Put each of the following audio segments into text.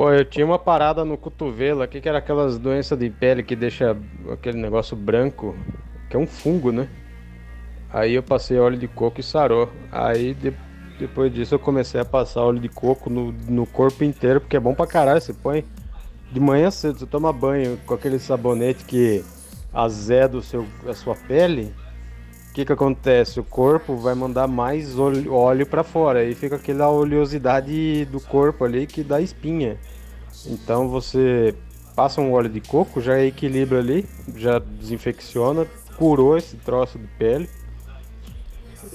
Pô, eu tinha uma parada no cotovelo aqui que era aquelas doenças de pele que deixa aquele negócio branco, que é um fungo, né? Aí eu passei óleo de coco e sarou. Aí de, depois disso eu comecei a passar óleo de coco no, no corpo inteiro, porque é bom pra caralho. Você põe de manhã cedo, você toma banho com aquele sabonete que azeda o seu, a sua pele. O que que acontece? O corpo vai mandar mais óleo, para fora. Aí fica aquela oleosidade do corpo ali que dá espinha. Então você passa um óleo de coco, já equilibra ali, já desinfecciona, curou esse troço de pele.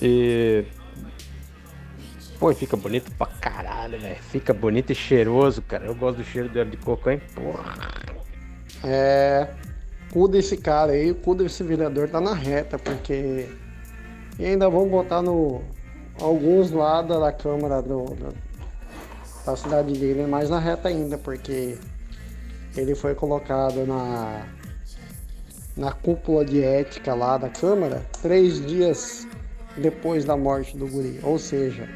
E. Pô, fica bonito pra caralho, velho. Fica bonito e cheiroso, cara. Eu gosto do cheiro do óleo de coco, hein? Porra. É. Cu desse cara aí, o cu desse vereador tá na reta, porque. E ainda vão botar no. Alguns lados da Câmara do, do da cidade dele mais na reta ainda, porque ele foi colocado na, na cúpula de ética lá da Câmara três dias depois da morte do guri. Ou seja,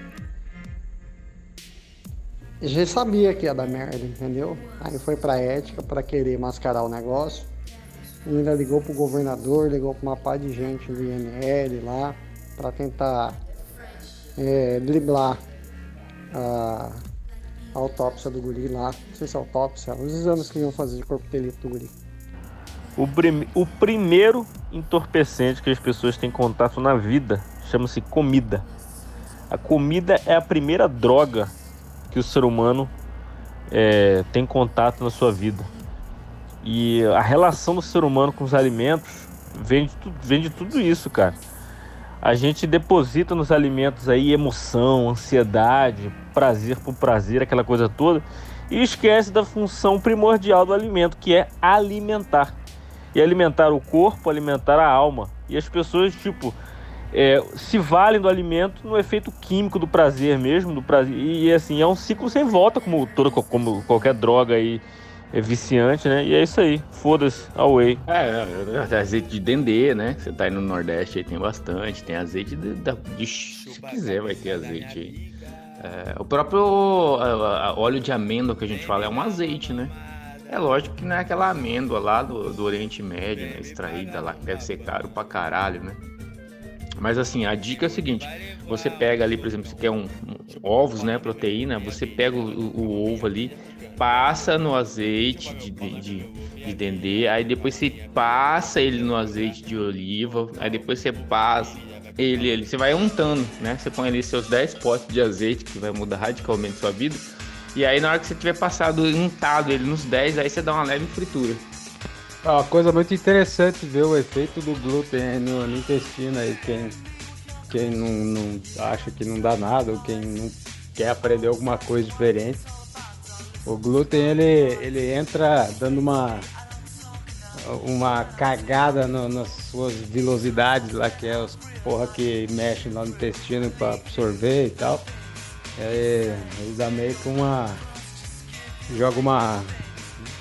já sabia que ia dar merda, entendeu? Aí foi pra ética para querer mascarar o negócio. Ainda ligou pro governador, ligou pra uma par de gente do IML lá, para tentar é, driblar a a autópsia do guri lá. Não sei se é autópsia, os exames que iam fazer de corpo de delito do guri. O, prim o primeiro entorpecente que as pessoas têm contato na vida chama-se comida. A comida é a primeira droga que o ser humano é, tem contato na sua vida. E a relação do ser humano com os alimentos vem de, vem de tudo isso, cara a gente deposita nos alimentos aí emoção, ansiedade, prazer por prazer, aquela coisa toda, e esquece da função primordial do alimento, que é alimentar. E alimentar o corpo, alimentar a alma. E as pessoas, tipo, é, se valem do alimento no efeito químico do prazer mesmo, do prazer. E assim, é um ciclo sem volta, como, toda, como qualquer droga aí é viciante, né? E é isso aí. Foda-se, away. É, é, é, azeite de dendê, né? Você tá aí no Nordeste aí tem bastante. Tem azeite de, de, de se quiser vai ter azeite aí. É, o próprio óleo de amêndoa que a gente fala é um azeite, né? É lógico que não é aquela amêndoa lá do, do Oriente Médio, né? Extraída lá, que deve ser caro pra caralho, né? Mas assim, a dica é a seguinte: você pega ali, por exemplo, você quer um, um ovos, né? Proteína, você pega o, o, o ovo ali, passa no azeite de, de, de dendê, aí depois você passa ele no azeite de oliva, aí depois você passa ele, ele você vai untando, né? Você põe ali seus 10 potes de azeite, que vai mudar radicalmente sua vida. E aí na hora que você tiver passado untado ele nos 10, aí você dá uma leve fritura. É uma coisa muito interessante ver o efeito do glúten no, no intestino aí, quem, quem não, não acha que não dá nada, ou quem não quer aprender alguma coisa diferente o glúten ele, ele entra dando uma uma cagada no, nas suas vilosidades lá, que é os porra que mexem lá no intestino para absorver e tal. É, ele dá meio que uma. joga uma.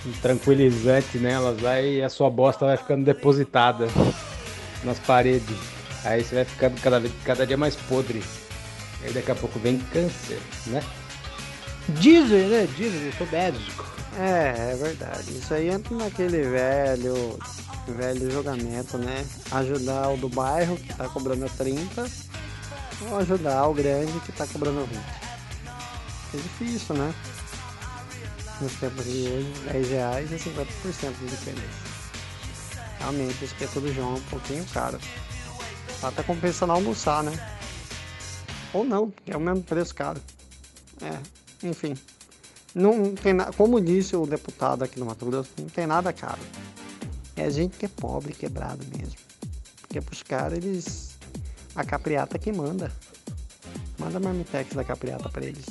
um tranquilizante nelas lá e a sua bosta vai ficando depositada nas paredes. Aí você vai ficando cada, cada dia mais podre. Aí daqui a pouco vem câncer, né? Dizem, né? Dizem, eu sou médico. É, é verdade. Isso aí entra naquele velho, velho julgamento, né? Ajudar o do bairro que tá cobrando 30 ou ajudar o grande que tá cobrando 20. É difícil, né? Nos tempos de hoje, 10 reais e 50% de diferença. Realmente, esse espeto do João é um pouquinho caro. Tá compensando almoçar, né? Ou não, é o mesmo preço caro. É, enfim, não tem nada, como disse o deputado aqui no Mato Grosso, não tem nada caro. É gente que é pobre, quebrado mesmo. Porque pros caras, eles. A capriata que manda. Manda marmitex da capriata para eles.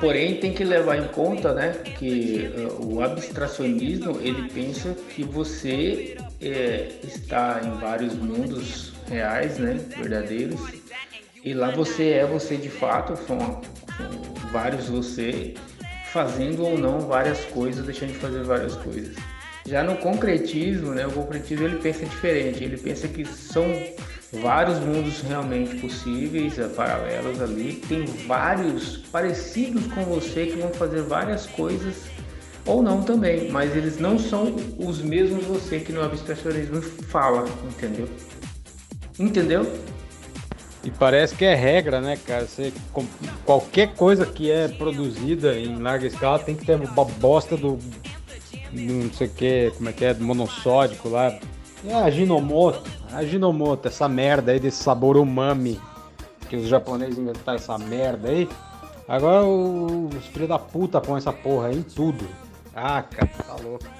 Porém, tem que levar em conta, né, que uh, o abstracionismo ele pensa que você é, está em vários mundos reais, né, verdadeiros, e lá você é você de fato, são, vários você fazendo ou não várias coisas, deixando de fazer várias coisas. Já no concretismo, né, o concretismo ele pensa diferente, ele pensa que são vários mundos realmente possíveis, eh, paralelos ali, tem vários parecidos com você que vão fazer várias coisas ou não também, mas eles não são os mesmos você que no abstracionismo fala, entendeu? Entendeu? E parece que é regra, né, cara? Você, qualquer coisa que é produzida em larga escala tem que ter uma bosta do. Não sei o que, como é que é, do monossódico lá. É a Ginomoto. A Ginomoto, essa merda aí desse sabor umami. Que os japoneses inventaram essa merda aí. Agora os filhos da puta põem essa porra aí em tudo. Ah, cara, tá louco.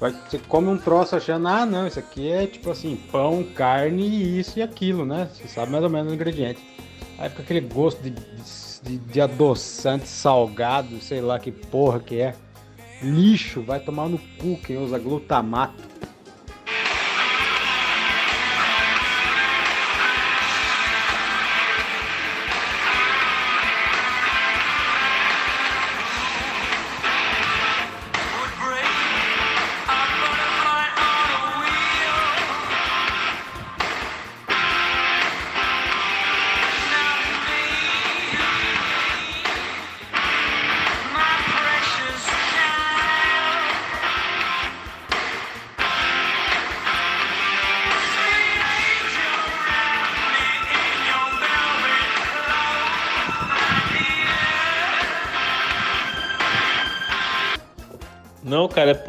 Você come um troço achando, ah não, isso aqui é tipo assim, pão, carne, isso e aquilo, né? Você sabe mais ou menos o ingrediente. Aí fica aquele gosto de, de, de adoçante salgado, sei lá que porra que é. Lixo, vai tomar no cu quem usa glutamato.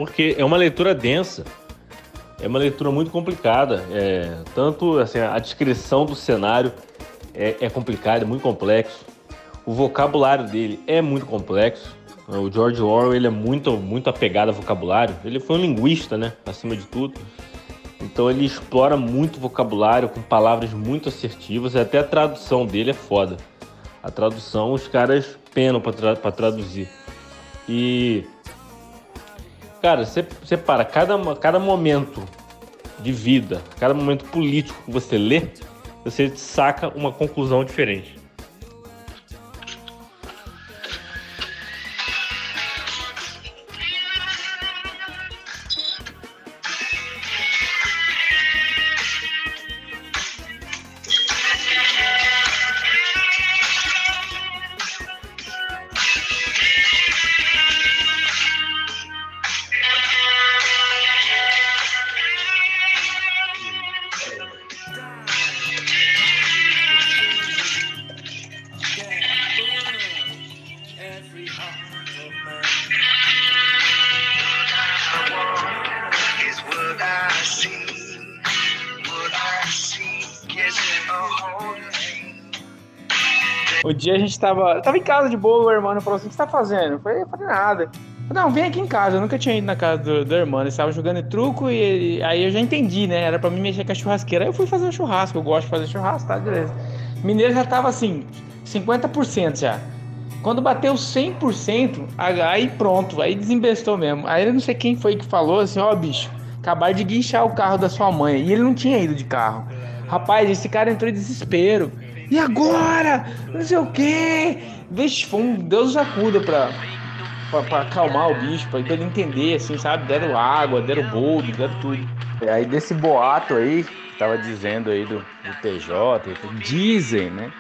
Porque é uma leitura densa. É uma leitura muito complicada. É, tanto assim, a descrição do cenário é, é complicada, é muito complexo. O vocabulário dele é muito complexo. O George Orwell ele é muito, muito apegado ao vocabulário. Ele foi um linguista, né? Acima de tudo. Então ele explora muito vocabulário com palavras muito assertivas. E até a tradução dele é foda. A tradução os caras penam para tra traduzir. E Cara, você, você para cada, cada momento de vida, cada momento político que você lê, você saca uma conclusão diferente. Dia a gente tava. Tava em casa de boa, o irmão falou assim: o que você tá fazendo? Eu falei, eu falei nada. Não, vem aqui em casa. Eu nunca tinha ido na casa do, do irmão. Ele estava jogando truco e ele, aí eu já entendi, né? Era pra mim mexer com a churrasqueira. Aí eu fui fazer um churrasco. Eu gosto de fazer churrasco, tá? Beleza. Mineiro já tava assim, 50% já. Quando bateu 100%, aí pronto, aí desembestou mesmo. Aí eu não sei quem foi que falou assim: ó, oh, bicho, acabaram de guinchar o carro da sua mãe. E ele não tinha ido de carro. Rapaz, esse cara entrou em desespero. E agora? Não sei o quê. Vixe, foi um Deus acuda pra, pra, pra acalmar o bicho, pra, pra ele entender, assim, sabe? Deram água, deram bolo, deram tudo. E aí desse boato aí, tava dizendo aí do, do TJ, dizem, né?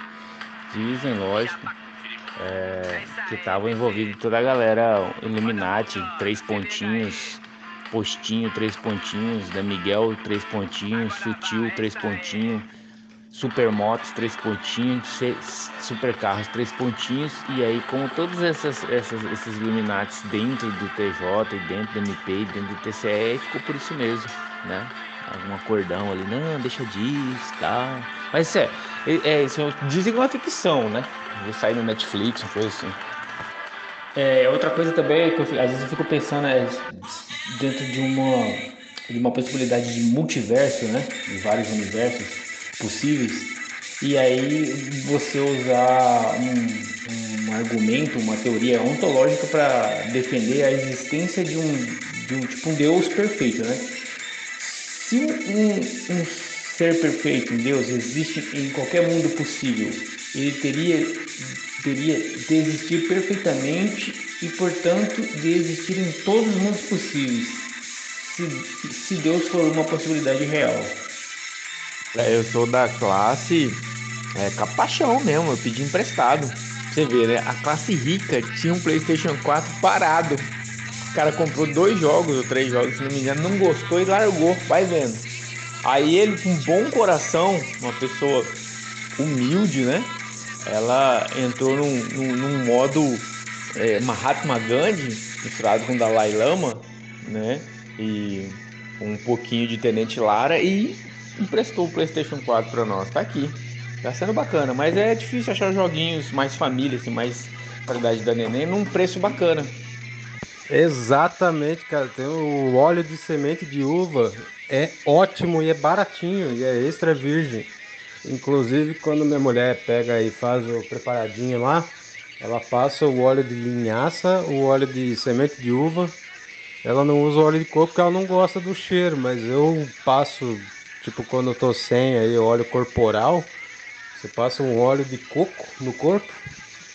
Dizem, lógico, é, que tava envolvido toda a galera Illuminati, três pontinhos, postinho, três pontinhos, da Miguel, três pontinhos, sutil, três pontinhos supermotos, três pontinhos, supercarros, três pontinhos, e aí como todos essas, essas, esses Illuminati dentro do TJ, dentro do MP, dentro do TCE, ficou por isso mesmo, né? Algum acordão ali, não, deixa disso, tal. Mas é, é, isso dizem que é uma ficção, né? Vai sair no Netflix, uma coisa assim. É, outra coisa também é que eu, às vezes eu fico pensando é, dentro de uma, de uma possibilidade de multiverso, né? De vários universos possíveis, e aí você usar um, um argumento, uma teoria ontológica para defender a existência de um, de um tipo um Deus perfeito, né? Se um, um ser perfeito, um Deus, existe em qualquer mundo possível, ele teria, teria de existir perfeitamente e, portanto, de existir em todos os mundos possíveis. se, se Deus for uma possibilidade real. É, eu sou da classe é, capachão mesmo, eu pedi emprestado. Você vê, né? A classe rica tinha um PlayStation 4 parado. O cara comprou dois jogos ou três jogos, se não me engano, não gostou e largou. Vai vendo. Aí ele, com bom coração, uma pessoa humilde, né? Ela entrou num, num, num modo é, Mahatma Gandhi, misturado com Dalai Lama, né? E um pouquinho de Tenente Lara e emprestou o PlayStation 4 para nós. Tá aqui. Tá sendo bacana, mas é difícil achar joguinhos mais família, assim, mais qualidade da neném, num preço bacana. Exatamente, cara. Tem o óleo de semente de uva, é ótimo e é baratinho, e é extra virgem. Inclusive, quando minha mulher pega e faz o preparadinho lá, ela passa o óleo de linhaça, o óleo de semente de uva. Ela não usa óleo de coco porque ela não gosta do cheiro, mas eu passo, tipo, quando eu tô sem aí óleo corporal, você passa um óleo de coco no corpo,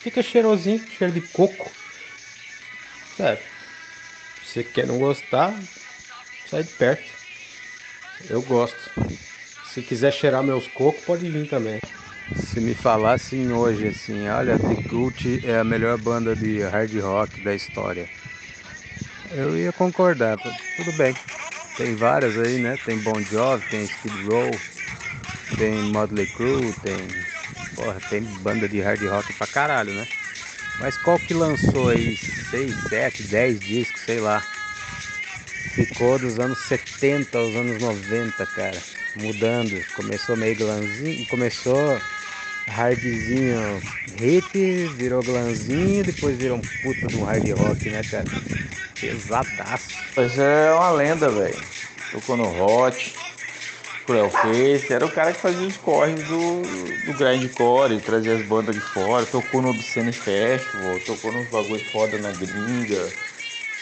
fica cheirosinho, cheiro de coco. Sério. Se você quer não gostar, sai de perto. Eu gosto. Se quiser cheirar meus cocos, pode vir também. Se me falassem hoje assim, olha, The Cult é a melhor banda de hard rock da história, eu ia concordar. Tudo bem. Tem várias aí, né? Tem Bon Jovi, tem Skid Row, tem Motley Crue, tem. Porra, tem banda de hard rock pra caralho, né? Mas qual que lançou aí 6, 7, 10 discos, sei lá. Ficou dos anos 70 aos anos 90, cara. Mudando. Começou meio glanzinho. Começou hardzinho hip, virou glanzinho, depois virou um puta de um hard rock, né, cara? Pesadaço. Mas é uma lenda, velho. Tocou no Hot. Cruel Face, era o cara que fazia os corres do, do grindcore, trazia as bandas de fora, tocou no Obscene Festival, tocou nos bagulho foda na gringa,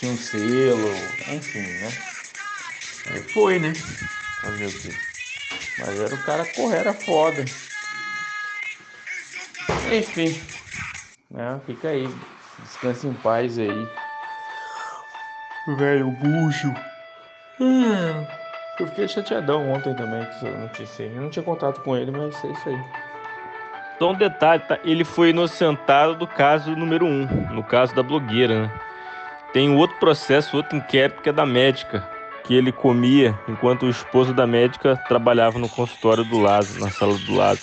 tinha um selo, enfim, né? Aí foi, né? Fazer o quê? Mas era o cara correr, era foda. Enfim, né? Fica aí, descanse em paz aí. Velho bucho. Hum. Eu fiquei chateadão ontem também com essa notícia. Eu não tinha contato com ele, mas é isso aí. Só um detalhe, tá? Ele foi inocentado do caso número um, no caso da blogueira, né? Tem outro processo, outro inquérito que é da médica, que ele comia enquanto o esposo da médica trabalhava no consultório do lado, na sala do lado.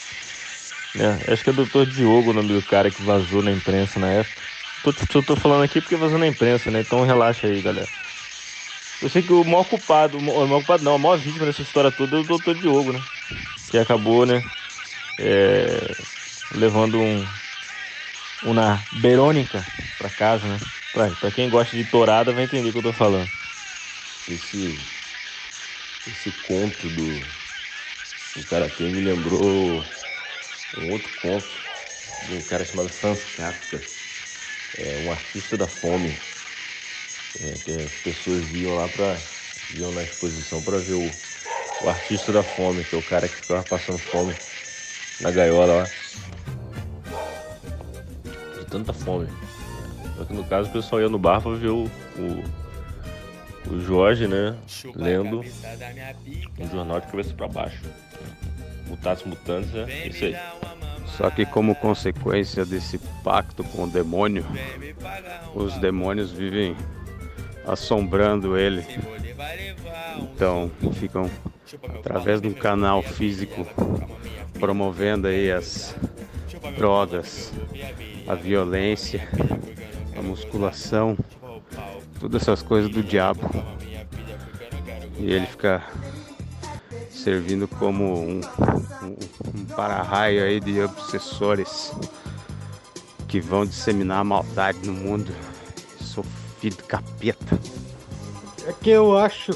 É, acho que é o doutor Diogo o nome do cara que vazou na imprensa na época. Tô, tô falando aqui porque vazou na imprensa, né? Então relaxa aí, galera. Eu sei que o maior culpado, o maior culpado não, a maior vítima dessa história toda é o doutor Diogo, né? Que acabou, né? É, levando um, uma Verônica pra casa, né? Pra, pra quem gosta de tourada vai entender o que eu tô falando. Esse, esse conto do, do Karatê me lembrou um outro conto de um cara chamado Franz Kafka, é, um artista da fome é, que as pessoas iam lá para iam na exposição para ver o, o artista da fome, que é o cara que ficava passando fome na gaiola lá. De tanta fome. Só que no caso o pessoal ia no bar para ver o, o, o Jorge, né? Lendo um jornal de cabeça para baixo. Mutatis mutantes é isso aí. Só que como consequência desse pacto com o demônio, os demônios vivem assombrando ele. Então ficam através de um canal físico promovendo aí as drogas, a violência, a musculação, todas essas coisas do diabo. E ele fica servindo como um, um, um para-raio aí de obsessores que vão disseminar a maldade no mundo. Sou filho do capeta. É que eu acho,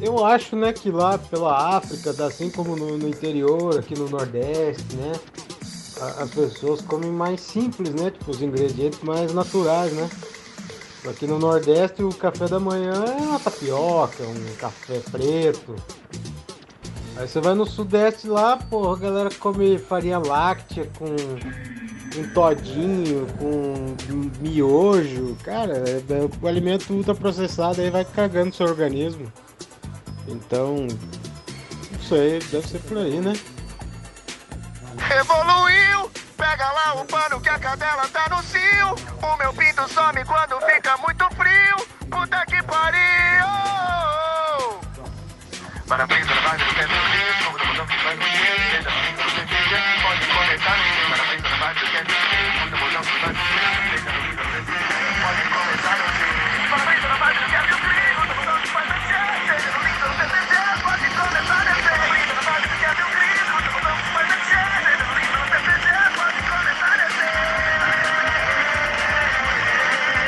eu acho, né, que lá pela África, assim como no, no interior, aqui no Nordeste, né, as pessoas comem mais simples, né, tipo os ingredientes mais naturais, né. Aqui no Nordeste o café da manhã é uma tapioca, um café preto. Aí você vai no Sudeste lá, porra, a galera come farinha láctea com com todinho, com miojo, cara, é, o alimento ultraprocessado aí vai cagando seu organismo. Então, não sei, deve ser por aí, né? Evoluiu! Pega lá o pano que a cadela tá no cio. O meu pinto some quando fica muito frio. Puta que pariu! Parabéns, parabéns,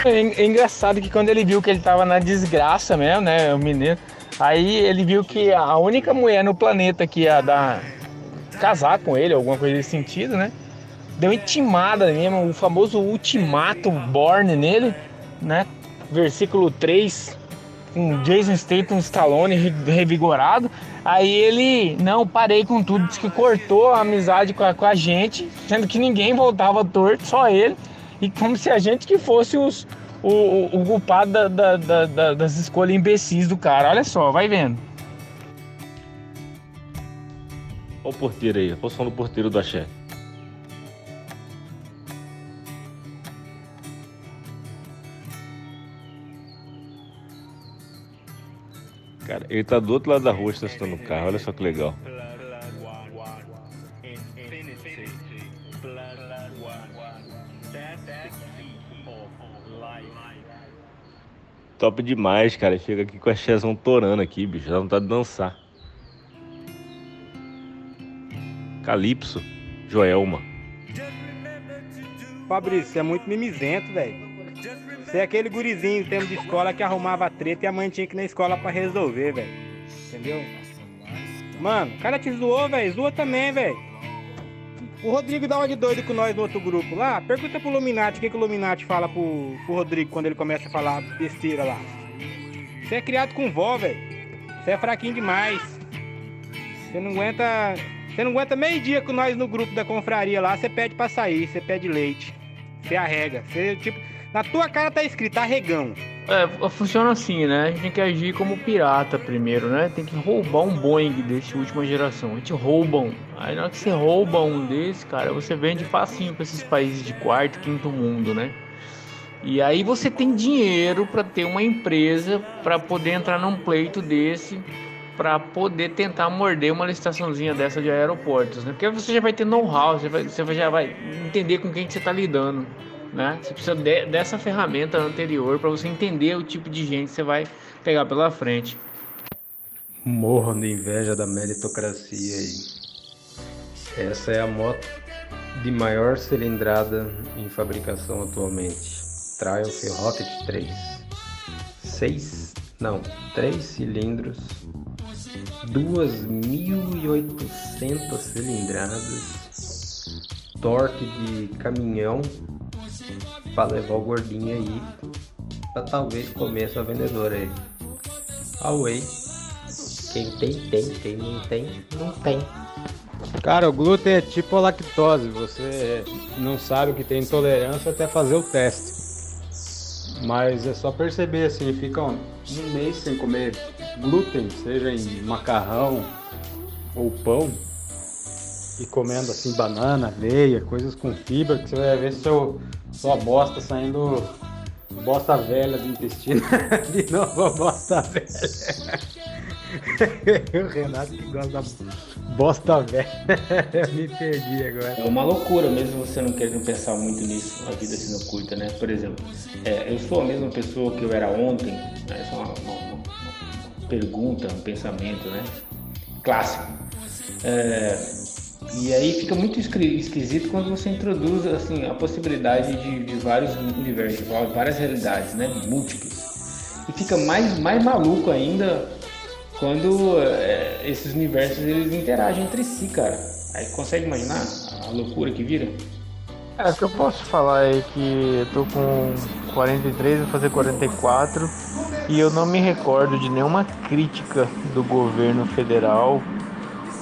É, é engraçado que quando ele viu que ele tava na desgraça mesmo, né, o menino, aí ele viu que a única mulher no planeta que ia dar casar com ele, alguma coisa nesse sentido, né? Deu intimada mesmo, o famoso ultimato born nele, né? Versículo 3, com Jason Statham, Stallone re- revigorado. Aí ele, não, parei com tudo, disse que cortou a amizade com a, com a gente, sendo que ninguém voltava torto, só ele. E como se a gente que fosse os, o, o, o culpado da- da- da- da- das escolhas imbecis do cara. Olha só, vai vendo. Olha o porteiro aí, a posição do porteiro do Axé. Cara, ele tá do outro lado da rua estacionando o carro, olha só que legal. Top demais, cara. Chega aqui com a Chezão torando aqui, bicho. Dá vontade de dançar. Calypso, Joelma. Fabrício, você é muito mimizento, velho. Você é aquele gurizinho em tempo de escola que arrumava treta e a mãe tinha que ir na escola pra resolver, velho. Entendeu? Mano, o cara te zoou, velho. Zoa também, velho. O Rodrigo dá uma de doido com nós no outro grupo lá. Pergunta pro Luminati o que, que o Luminati fala pro, pro Rodrigo quando ele começa a falar besteira lá. Você é criado com vó, velho. Você é fraquinho demais. Você não aguenta. Você não aguenta meio dia com nós no grupo da confraria lá, você pede pra sair, você pede leite. Você arrega. Você, tipo, na tua cara tá escrito arregão. É, funciona assim, né? A gente tem que agir como pirata primeiro, né? Tem que roubar um Boeing desse última geração. A gente rouba um. Aí na hora que você rouba um desse, cara, você vende facinho pra esses países de quarto, quinto mundo, né? E aí você tem dinheiro para ter uma empresa para poder entrar num pleito desse, para poder tentar morder uma licitaçãozinha dessa de aeroportos, né? Porque você já vai ter know-how, você, você já vai entender com quem que você está lidando, né? Você precisa de- dessa ferramenta anterior para você entender o tipo de gente que você vai pegar pela frente. Morram de inveja da meritocracia aí. Essa é a moto de maior cilindrada em fabricação atualmente. Triumph Rocket 3. 6, não, 3 cilindros, 2.800 cilindradas, torque de caminhão para levar o gordinho aí, para talvez comer sua vendedora aí. Away. Quem tem, tem. Quem não tem, não tem. Cara, o glúten é tipo a lactose. Você não sabe que tem intolerância até fazer o teste. Mas é só perceber assim, fica um mês sem comer glúten, seja em macarrão ou pão, e comendo assim banana, aveia, coisas com fibra, que você vai ver seu, sua bosta saindo bosta velha do intestino. De novo a bosta velha. o Renato que gosta da bosta velha. Me perdi agora. É uma loucura, mesmo você não querendo pensar muito nisso, a vida sendo curta, né? Por exemplo, é, eu sou a mesma pessoa que eu era ontem, né? É uma- uma- uma pergunta, um pensamento, né? Clássico. É, e aí fica muito esqui- esquisito quando você introduz assim, a possibilidade de, de vários universos, várias realidades, né? Múltiplas. E fica mais, mais maluco ainda quando é, esses universos eles interagem entre si, cara. Aí consegue imaginar a loucura que vira? É, o que eu posso falar é que eu tô com 43, vou fazer 44 e eu não me recordo de nenhuma crítica do governo federal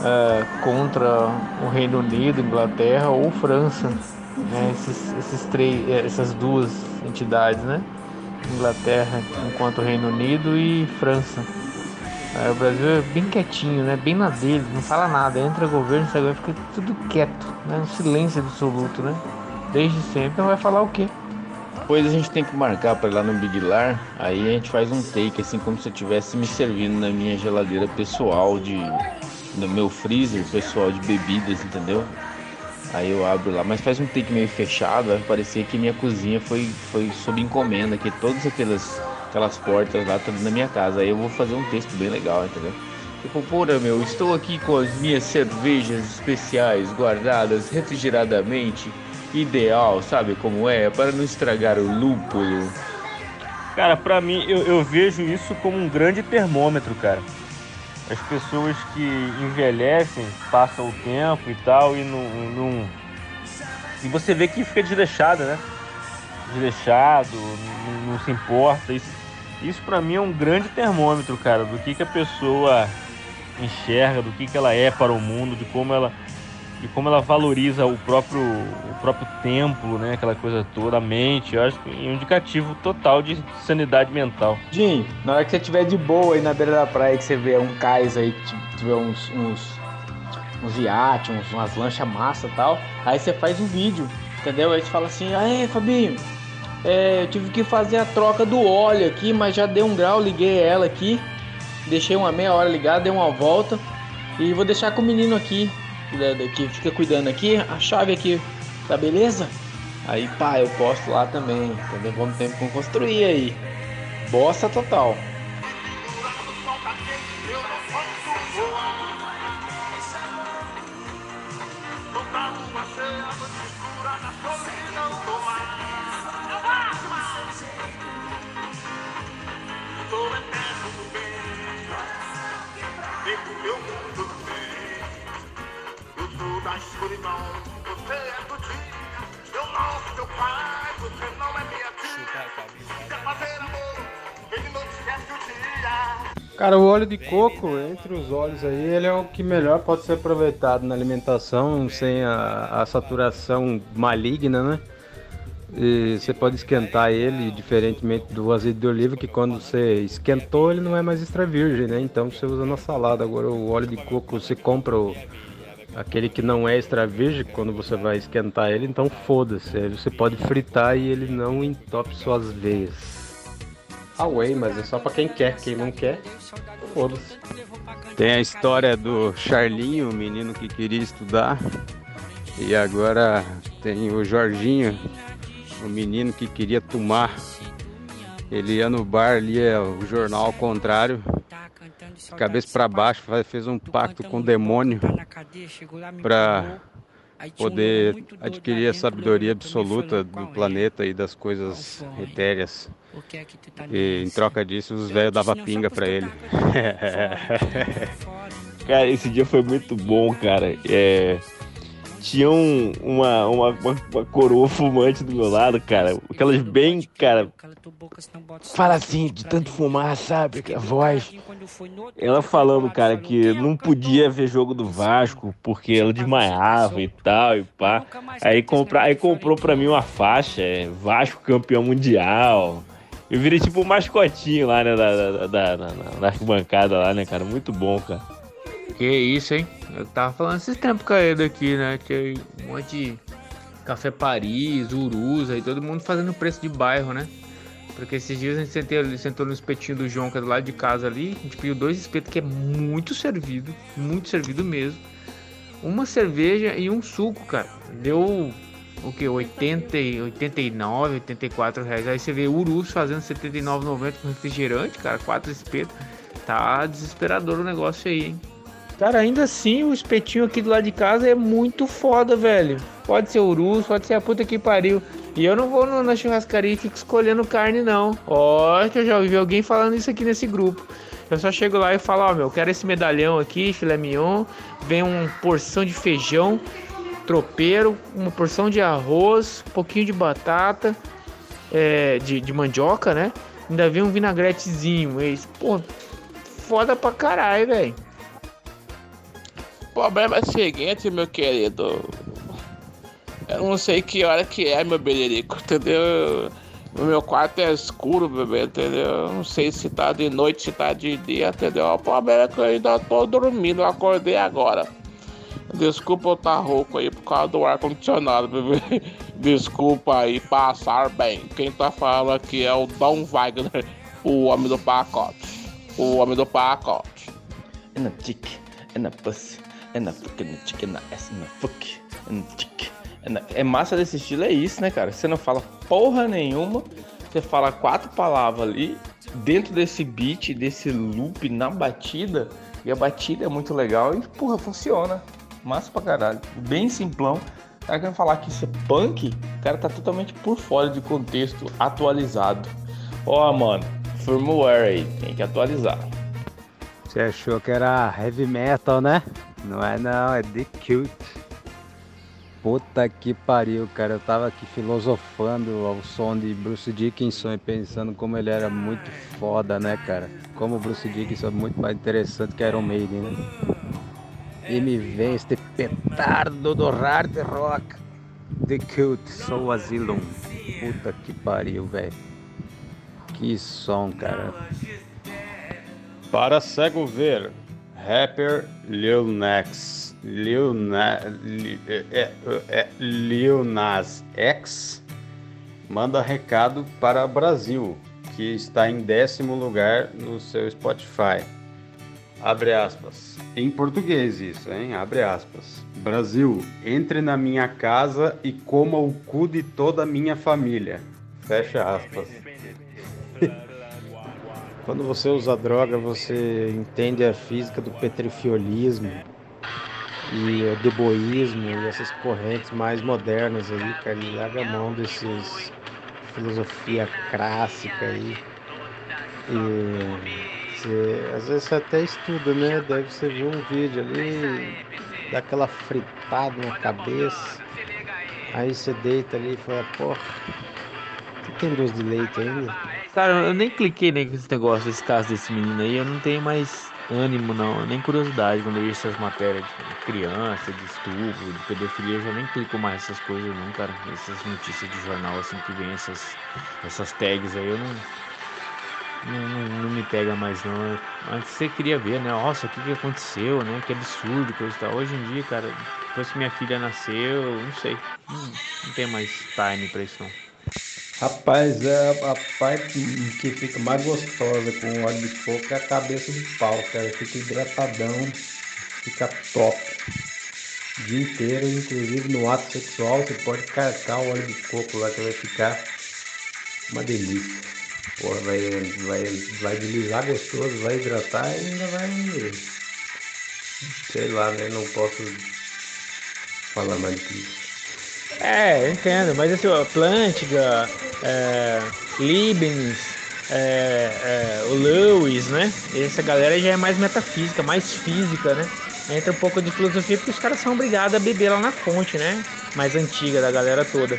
é, contra o Reino Unido, Inglaterra ou França. né, esses, esses três, é, essas duas entidades, né? Inglaterra enquanto Reino Unido e França. É, o Brasil é bem quietinho, né? Bem na dele, não fala nada. Entra governo, sai governo, fica tudo quieto, né? Um silêncio absoluto, né? Desde sempre. Então vai falar o quê? Depois a gente tem que marcar pra ir lá no Big Lar, aí a gente faz um take, assim como se eu estivesse me servindo na minha geladeira pessoal de. No meu freezer pessoal de bebidas, entendeu? Aí eu abro lá, mas faz um take meio fechado, vai parecer que minha cozinha foi, foi sob encomenda, que todas aquelas, aquelas portas lá estão na minha casa. Aí eu vou fazer um texto bem legal, entendeu? Tipo, porra meu, estou aqui com as minhas cervejas especiais guardadas refrigeradamente, ideal, sabe como é? Para não estragar o lúpulo. Cara, pra mim, eu, eu vejo isso como um grande termômetro, cara. As pessoas que envelhecem, passam o tempo e tal, e não. não- E você vê que fica desleixada, né? Desleixado, não, não se importa. Isso, isso pra mim é um grande termômetro, cara, do que, que a pessoa enxerga, do que, que ela é para o mundo, de como ela. De como ela valoriza o próprio, o próprio templo, né? Aquela coisa toda, a mente. Eu acho que é um indicativo total de sanidade mental. Jim, na hora que você estiver de boa aí na beira da praia, que você vê um cais aí, que tiver uns, uns, uns iates, uns, umas lanchas massa tal, aí você faz um vídeo, entendeu? Aí você fala assim, aê, Fabinho, é, eu tive que fazer a troca do óleo aqui, mas já deu um grau, liguei ela aqui, deixei uma meia hora ligada, dei uma volta e vou deixar com o menino aqui, da- da- que fica cuidando aqui, a chave aqui, tá beleza? Aí pá, eu posto lá também, entendeu? Vamos tempo construir aí. Bosta total. Cara, o óleo de coco, entre os óleos aí, ele é o que melhor pode ser aproveitado na alimentação, sem a, a saturação maligna, né? E você pode esquentar ele, diferentemente do azeite de oliva, que quando você esquentou, ele não é mais extra virgem, né? Então você usa na salada. Agora o óleo de coco, você compra o, aquele que não é extra virgem, quando você vai esquentar ele, então foda-se. Você pode fritar e ele não entope suas veias. Away, mas é só pra quem quer, quem não quer, foda-se. Tem a história do Charlinho, o menino que queria estudar. E agora tem o Jorginho, o menino que queria tomar. Ele ia no bar, lia o jornal ao contrário, cabeça para baixo, fez um pacto com o demônio para poder adquirir a sabedoria absoluta do planeta e das coisas etéreas. E em troca disso, os velhos davam pinga pra ele. Cara, esse dia foi muito bom, cara. É, Tinha um- uma, uma, uma, uma coroa fumante do meu lado, cara. Aquelas bem, cara. Fala assim, de tanto fumar, sabe? Que a voz. Ela falando, cara, que não podia ver jogo do Vasco porque ela desmaiava e tal, e pá. Aí, compra, aí comprou pra mim uma faixa, é, Vasco campeão mundial. Eu virei tipo um mascotinho lá, né, da, da, da, da, lá, né, cara? Muito bom, cara. Que isso, hein? Eu tava falando esses tempos ele aqui, né? Tinha um monte de Café Paris, Urus, aí todo mundo fazendo preço de bairro, né? Porque esses dias a gente sentou, sentou no espetinho do João, que é do lado de casa ali. A gente pediu dois espetos que é muito servido, muito servido mesmo. Uma cerveja e um suco, cara. Deu o que? 80, e- 89, 84 reais. Aí você vê Urus fazendo 79,90 com refrigerante, cara. Quatro espetos. Tá desesperador o negócio aí, hein? Cara, ainda assim, o espetinho aqui do lado de casa é muito foda, velho. Pode ser urus, pode ser a puta que pariu. E eu não vou no- na churrascaria e fico escolhendo carne, não. Ó, que eu já ouvi alguém falando isso aqui nesse grupo. Eu só chego lá e falo, ó, meu, quero esse medalhão aqui, filé mignon. Vem uma porção de feijão, tropeiro, uma porção de arroz, um pouquinho de batata, é, de, de mandioca, né? Ainda vem um vinagretezinho. Esse, pô, foda pra caralho, velho. O problema é o seguinte, meu querido. Eu não sei que hora que é, meu belerico, entendeu? O meu quarto é escuro, bebê, entendeu? Eu não sei se tá de noite, se tá de dia, entendeu? O problema é que eu ainda tô dormindo, eu acordei agora. Desculpa eu estar tá rouco aí por causa do ar-condicionado, bebê. Desculpa aí, passar bem. Quem tá falando aqui é o Dom Wagner, o homem do pacote. O homem do pacote. And a dick, and a pussy, and a fuck, and a chick, and a ass, and a fuck, and a dick. a- É massa desse estilo, é isso, né, cara? Você não fala porra nenhuma, você fala quatro palavras ali, dentro desse beat, desse loop na batida, e a batida é muito legal e, porra, funciona. Massa pra caralho. Bem simplão. O cara querendo falar que isso é punk, o cara tá totalmente por fora de contexto atualizado. Ó, mano, firmware aí, tem que atualizar. Você achou que era heavy metal, né? Não é não, é The Cute. Puta que pariu, cara. Eu tava aqui filosofando ao som de Bruce Dickinson e pensando como ele era muito foda, né, cara? Como o Bruce Dickinson é muito mais interessante que Iron Maiden, né? E me vem este petardo do hard rock. The Cute, Soul Asylum. Puta que pariu, velho. Que som, cara. Para cego ver, rapper Lil Nas, Lil, Na, é, é, Lil Nas X manda recado para o Brasil, que está em décimo lugar no seu Spotify. Abre aspas. Em português isso, hein? Abre aspas. Brasil, entre na minha casa e coma o cu de toda a minha família. Fecha aspas. Quando você usa droga, você entende a física do petrifiolismo e o deboísmo e essas correntes mais modernas aí, cara, e larga a mão desses filosofia clássica aí. E às vezes você até estuda, né? Deve você ver um vídeo ali, dá aquela fritada na cabeça, aí você deita ali e fala, porra, você tem doce de leite ainda? Cara, eu nem cliquei nesse negócio, desse caso desse menino aí, eu não tenho mais ânimo não, nem curiosidade quando eu vejo essas matérias de criança, de estupro, de pedofilia, eu já nem clico mais essas coisas não, cara. Essas notícias de jornal assim que vem essas, essas tags aí, eu não, não, não, não me pega mais não. Antes você queria ver, né? Nossa, o que, que aconteceu, né? Que absurdo, coisa e tal. Hoje em dia, cara, depois que minha filha nasceu, não sei. Não, não tem mais time pra isso não. Rapaz, é a parte que fica mais gostosa com óleo de coco é a cabeça do pau, cara. Fica hidratadão, fica top. O dia inteiro, inclusive no ato sexual, você pode carcar o óleo de coco lá que vai ficar uma delícia. Porra, vai, vai, vai deslizar gostoso, vai hidratar e ainda vai. Sei lá, né? Não posso falar mais do que isso. É, entendo, mas assim, ó, Plântiga, é, Leibniz, é, é, o Lewis, né? Essa galera já é mais metafísica, mais física, né? Entra um pouco de filosofia porque os caras são obrigados a beber lá na fonte, né? Mais antiga da galera toda.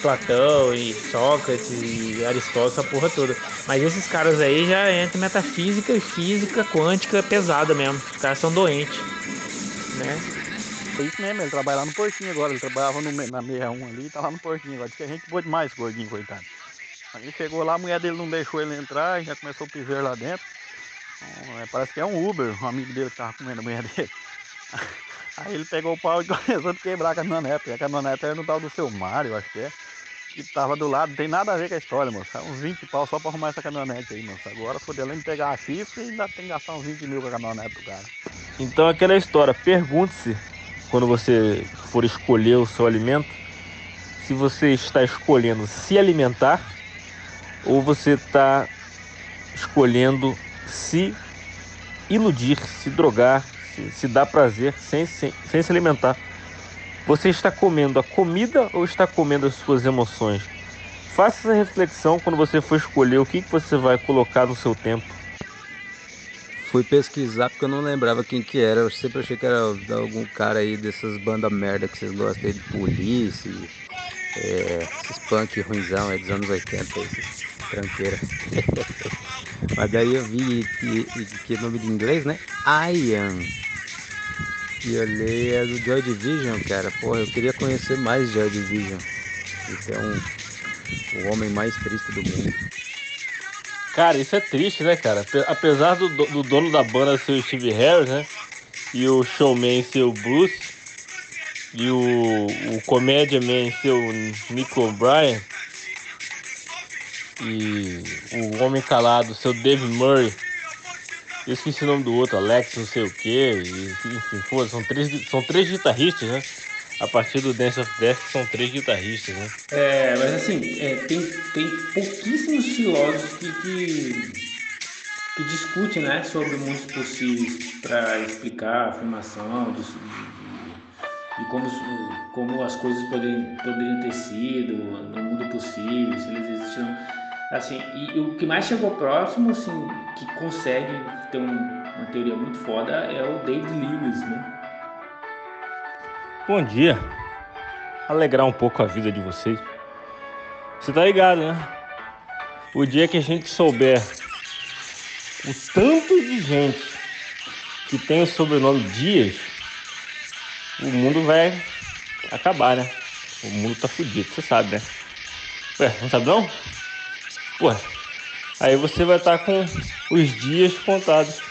Platão e Sócrates e Aristóteles, essa porra toda. Mas esses caras aí já entram metafísica e física quântica pesada mesmo. Os caras são doentes, né? É isso mesmo, ele trabalha lá no portinho agora. Ele trabalhava no, na 61 ali e tá lá no portinho agora. Diz que a gente boa demais, gordinho, coitado. Aí chegou lá, a mulher dele não deixou ele entrar, já começou a piver lá dentro. Então, é, parece que é um Uber, um amigo dele que tava comendo a mulher dele. Aí ele pegou o pau e começou a quebrar a caminhonete. E a caminhonete era no tal do seu Mário, acho que é. Que tava do lado, não tem nada a ver com a história, moço. É Uns 20 pau só pra arrumar essa caminhonete aí, moço. Agora, poder além de pegar a chifre, ainda tem que gastar uns 20 mil com a caminhonete do cara. Então aquela história, pergunte-se quando você for escolher o seu alimento, se você está escolhendo se alimentar ou você está escolhendo se iludir, se drogar, se, se dar prazer sem, sem, sem se alimentar. Você está comendo a comida ou está comendo as suas emoções? Faça essa reflexão quando você for escolher o que, que você vai colocar no seu tempo. Fui pesquisar porque eu não lembrava quem que era. Eu sempre achei que era algum cara aí dessas bandas merda que vocês gostam aí de polícia, é, esses punk ruimzão aí dos anos 80, esses tranqueira. Mas daí eu vi que, que nome de inglês, né? Ian. Olhei é do Joy Division, cara. Porra, eu queria conhecer mais Joy Division. Então, O homem mais triste do mundo. Cara, isso é triste, né, cara? Ape- Apesar do, do- do dono da banda ser o Steve Harris, né? E o showman ser o Bruce. E o, o Comédia Man ser o Nico O'Brien. E o Homem Calado ser o Dave Murray. Eu esqueci o nome do outro, Alex não sei o quê. E, enfim, pô, são três, são três guitarristas, né? A partir do Dance of Death são três guitarristas, né? É, mas assim, é, tem, tem pouquíssimos filósofos que, que, que discutem né, sobre mundos possíveis para explicar a afirmação de, de, de como, como as coisas poderiam, poderiam ter sido no mundo possível, se eles existiam. Assim, e, o que mais chegou próximo, assim, que consegue ter um- uma teoria muito foda é o David Lewis, né? Bom dia. Alegrar um pouco a vida de vocês. Você tá ligado, né? O dia que a gente souber o tanto de gente que tem o sobrenome Dias, o mundo vai acabar, né? O mundo tá fudido, você sabe, né? Ué, não sabe não? Pô, aí você vai estar com os dias contados.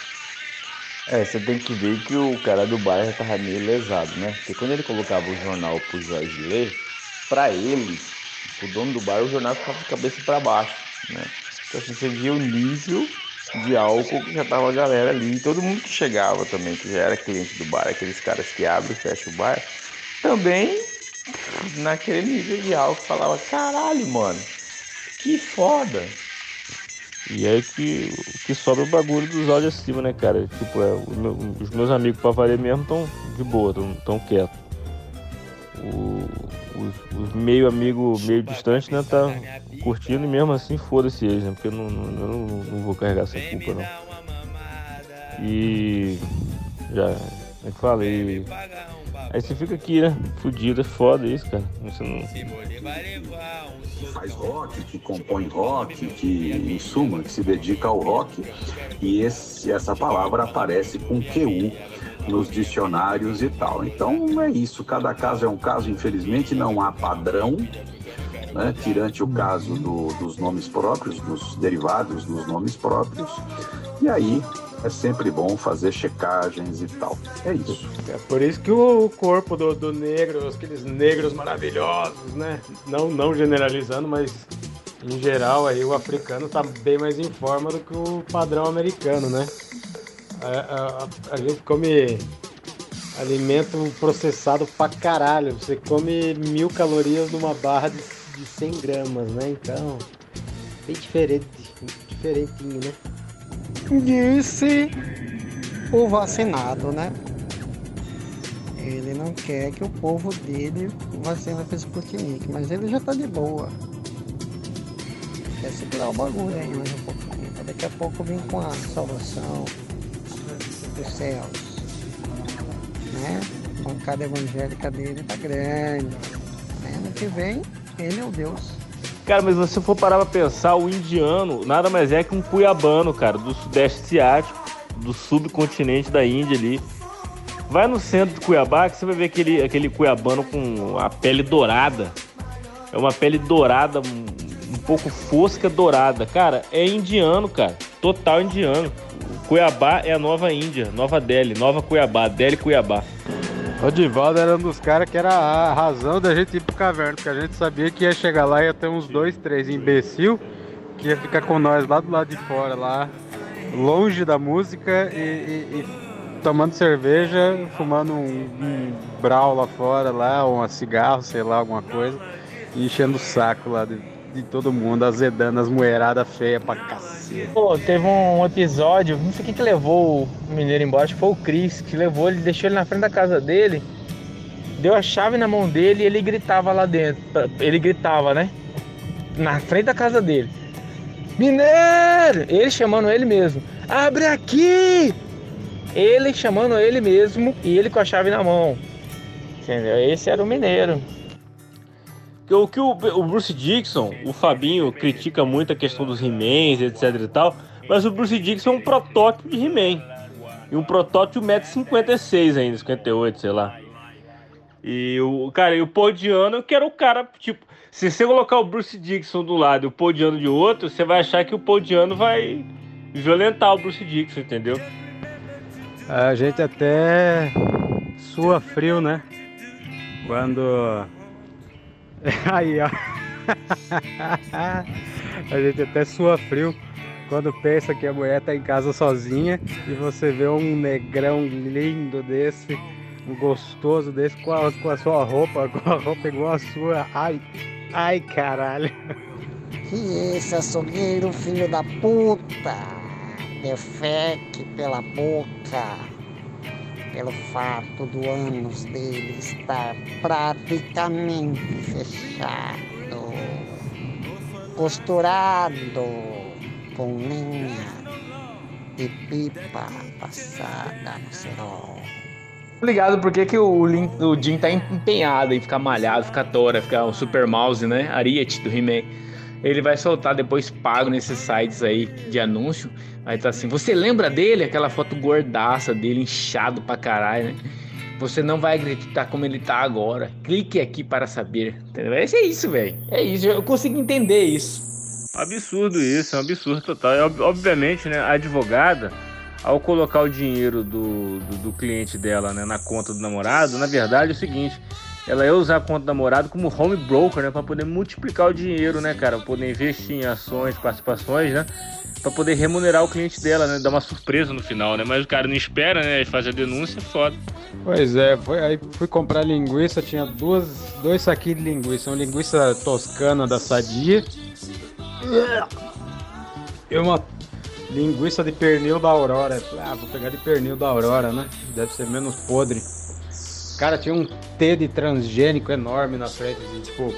É, você tem que ver que o cara do bairro tava meio lesado, né? Porque quando ele colocava o jornal pro Jorge ler, pra ele, o dono do bar, o jornal ficava de cabeça pra baixo, né? Então assim, você via o nível de álcool que já tava a galera ali. E todo mundo que chegava também, que já era cliente do bar, aqueles caras que abrem e fecham o bar, também naquele nível de álcool falava, caralho, mano, que foda. E aí que, que sobra o bagulho dos áudios acima, né, cara? Tipo, é, meu- os meus amigos pra valer mesmo estão de boa, tão, tão quietos. O- os, os meio amigo, meio distante, né, tá curtindo e mesmo assim foda-se eles, né? Porque eu não, não, eu não, não vou carregar essa culpa, não. E já, é que fala? E, aí você fica aqui, né? Fudido, é foda isso, cara. Você não, que faz rock, que compõe rock, que em suma que se dedica ao rock e esse, essa palavra aparece com QU nos dicionários e tal. Então é isso, cada caso é um caso, infelizmente não há padrão, né? tirante o caso do- dos nomes próprios, dos derivados dos nomes próprios, e aí é sempre bom fazer checagens e tal. É isso. É por isso que o corpo do, do negro, aqueles negros maravilhosos, né? Não, não generalizando, mas em geral aí o africano tá bem mais em forma do que o padrão americano, né? A, a- a- a gente come alimento processado pra caralho. Você come mil calorias numa barra de, de 100 gramas, né? Então, bem diferente, diferentinho, né? Disse o vacinado, né? Ele não quer que o povo dele vacina para Sputnik, mas ele já tá de boa. Quer segurar o bagulho aí mais um pouquinho. Daqui a pouco vir com a salvação dos céus. Né? A bancada evangélica dele tá grande. Ano que vem, ele é o Deus. Cara, mas se você for parar pra pensar, o indiano nada mais é que um cuiabano, cara, do sudeste asiático, do subcontinente da Índia ali. Vai no centro de Cuiabá que você vai ver aquele, aquele cuiabano com a pele dourada. É uma pele dourada, um, pouco fosca dourada. Cara, é indiano, cara. Total indiano. Cuiabá é a nova Índia, Nova Delhi, Nova Cuiabá, Delhi Cuiabá. O Divaldo era um dos caras que era a razão da gente ir pro caverna, porque a gente sabia que ia chegar lá e ia ter uns dois, três imbecil que ia ficar com nós lá do lado de fora, lá, longe da música e, e- e tomando cerveja, fumando um, um brau lá fora, lá, ou um cigarro, sei lá, alguma coisa, e enchendo o saco lá de, de todo mundo, azedando as moeiradas feias pra cacete. Pô, teve um episódio, não sei quem que levou o mineiro embora, foi o Cris, que levou ele, deixou ele na frente da casa dele, deu a chave na mão dele e ele gritava lá dentro. Ele gritava, né? Na frente da casa dele. Mineiro! Ele chamando ele mesmo. Abre aqui! Ele chamando ele mesmo e ele com a chave na mão. Entendeu? Esse era o mineiro. O que o, Bruce Dixon, o Fabinho critica muito a questão dos He-Mans, etc e tal, mas o Bruce Dixon é um protótipo de He-Man. E um protótipo 1,56m ainda, 58 sei lá. E o cara, e o Paul Diano, que era o cara, tipo, se você colocar o Bruce Dixon do lado e o Paul Diano de outro, você vai achar que o Paul Diano vai violentar o Bruce Dixon, entendeu? A gente até sua frio, né? Quando. Aí, ó. A gente até sua frio quando pensa que a mulher tá em casa sozinha e você vê um negrão lindo desse, um gostoso desse com a, com a sua roupa, com a roupa igual a sua. Ai, ai caralho. E esse açougueiro, filho da puta, defeque pela boca, pelo fato do ânus dele estar praticamente fechado, costurado com linha e pipa passada no cerol. Ligado por que, o, Lin- o Jim tá empenhado em ficar malhado, ficar tora, ficar o Super Mouse, né? Ariete do He-Man. Ele vai soltar depois pago nesses sites aí de anúncio. Aí tá assim, você lembra dele? Aquela foto gordaça dele, inchado pra caralho, né? Você não vai acreditar como ele tá agora. Clique aqui para saber. Entendeu? É isso, velho. É isso, eu consigo entender isso. Absurdo isso, é um absurdo total. E, ob- obviamente, né, a advogada, ao colocar o dinheiro do, do, do cliente dela né, na conta do namorado, na verdade é o seguinte, ela ia usar a conta do namorado como home broker, né, para poder multiplicar o dinheiro, né, cara, poder investir em ações, participações, né, para poder remunerar o cliente dela, né, dar uma surpresa no final, né, mas o cara não espera, né, faz a denúncia, foda. Pois é, foi, aí fui comprar linguiça, tinha duas, dois saquinhos de linguiça, uma linguiça toscana da Sadia e uma linguiça de pernil da Aurora. Ah, vou pegar de pernil da Aurora, né? Deve ser menos podre. Cara, tinha um T de transgênico enorme na frente, assim, tipo.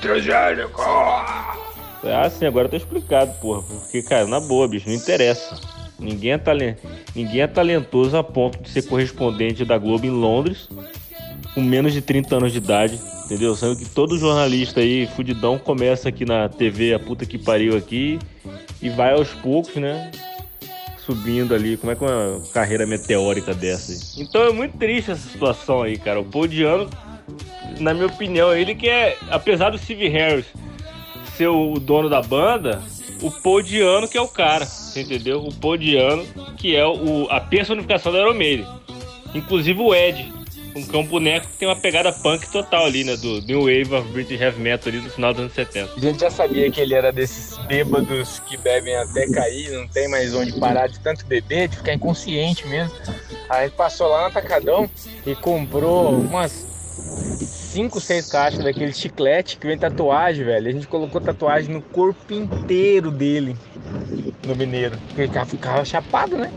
Transgênico! Ah, sim, agora tá explicado, porra. Porque, cara, na boa, bicho, não interessa. Ninguém é, talen... Ninguém é talentoso a ponto de ser correspondente da Globo em Londres com menos de 30 anos de idade, entendeu? Sendo que todo jornalista aí, fudidão, começa aqui na TV, a puta que pariu aqui, e vai aos poucos, né? Subindo ali, como é que uma carreira meteórica dessa aí? Então é muito triste essa situação aí, cara. O Paul Diano, na minha opinião, ele que é, apesar do Steve Harris ser o dono da banda, o Paul Diano que é o cara, entendeu? O Paul Diano que é o, a personificação Iron Maiden. Inclusive o Ed, um cão boneco que tem uma pegada punk total ali, né? Do New Wave of British Heavy Metal ali do final dos anos 70. A gente já sabia que ele era desses bêbados que bebem até cair, não tem mais onde parar de tanto beber, de ficar inconsciente mesmo. Aí passou lá no Atacadão e comprou umas 5, 6 caixas daquele chiclete que vem tatuagem, velho. A gente colocou tatuagem no corpo inteiro dele, no mineiro. Porque ele ficava chapado, né?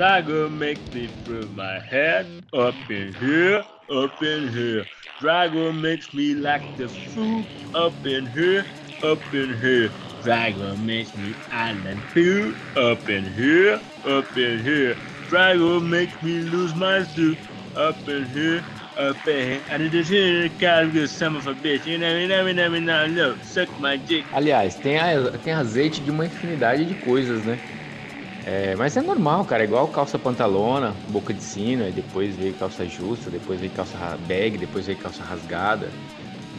Dragon make me throw my head up in here, up in here. Dragon makes me like the fruit up in here, up in here. Dragon makes me island food up in here, up in here. Dragon makes me lose my suit up in here, up in here. I did this here, kind of some of a bitch. You know, know, suck my dick. Aliás, tem, a- tem azeite de uma infinidade de coisas, né? É, mas é normal, cara. Igual calça pantalona, boca de sino, aí depois veio calça justa, depois veio calça bag, depois veio calça rasgada.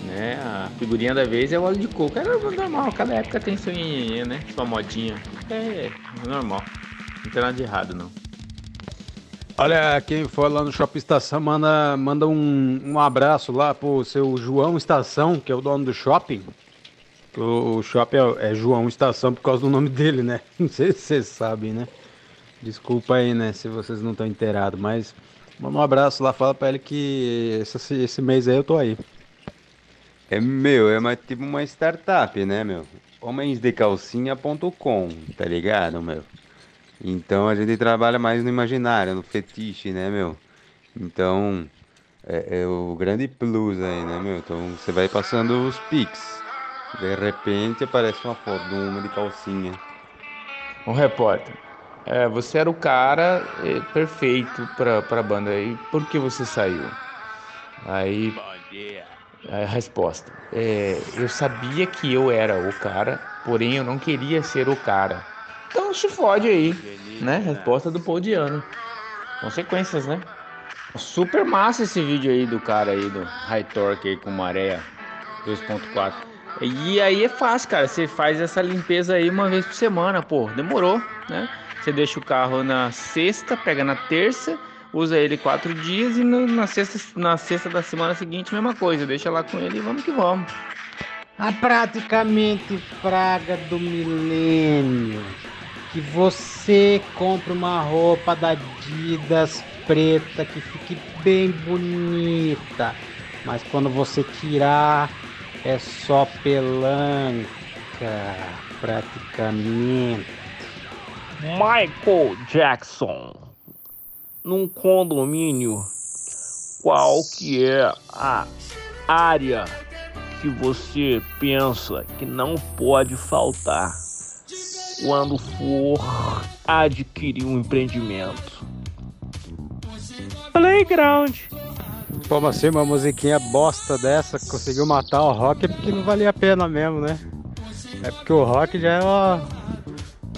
Né? A figurinha da vez é o óleo de coco. É normal, cada época tem seu nhenhenhê, né? Sua modinha. É, é normal. Não tem nada de errado, não. Olha, quem for lá no Shopping Estação, manda, manda um, um abraço lá pro seu João Estação, que é o dono do shopping. O, shopping é, é João Estação por causa do nome dele, né? Não sei se vocês sabem, né? Desculpa aí, né, se vocês não estão inteirados, mas manda um abraço lá, fala pra ele que esse, esse mês aí eu tô aí. É meu, é mais tipo uma startup, né, meu? Homensdecalcinha.com, tá ligado, meu? Então a gente trabalha mais no imaginário, no fetiche, né, meu? Então é, é o grande plus aí, né, meu? Então você vai passando os pics. De repente aparece uma foto de um homem de calcinha. Um repórter. É, você era o cara é, perfeito pra, pra banda. E por que você saiu? Aí. A resposta. É, eu sabia que eu era o cara, porém eu não queria ser o cara. Então se fode aí. Né? Resposta do Paudiano. Consequências, né? Super massa esse vídeo aí do cara aí, do High Torque aí com maré 2.4. E aí é fácil, cara. Você faz essa limpeza aí uma vez por semana, pô. Demorou, né? Você deixa o carro na sexta, pega na terça, usa ele quatro dias e no- na, sexta, na sexta da semana seguinte, mesma coisa. Deixa lá com ele e vamos que vamos. A praticamente praga do milênio. Que você compra uma roupa da Adidas preta que fique bem bonita. Mas quando você tirar, é só pelanca. Praticamente. Michael Jackson, num condomínio, qual que é a área que você pensa que não pode faltar quando for adquirir um empreendimento? Playground. Como assim, uma musiquinha bosta dessa conseguiu matar o rock é porque não valia a pena mesmo, né? É porque o rock já é uma,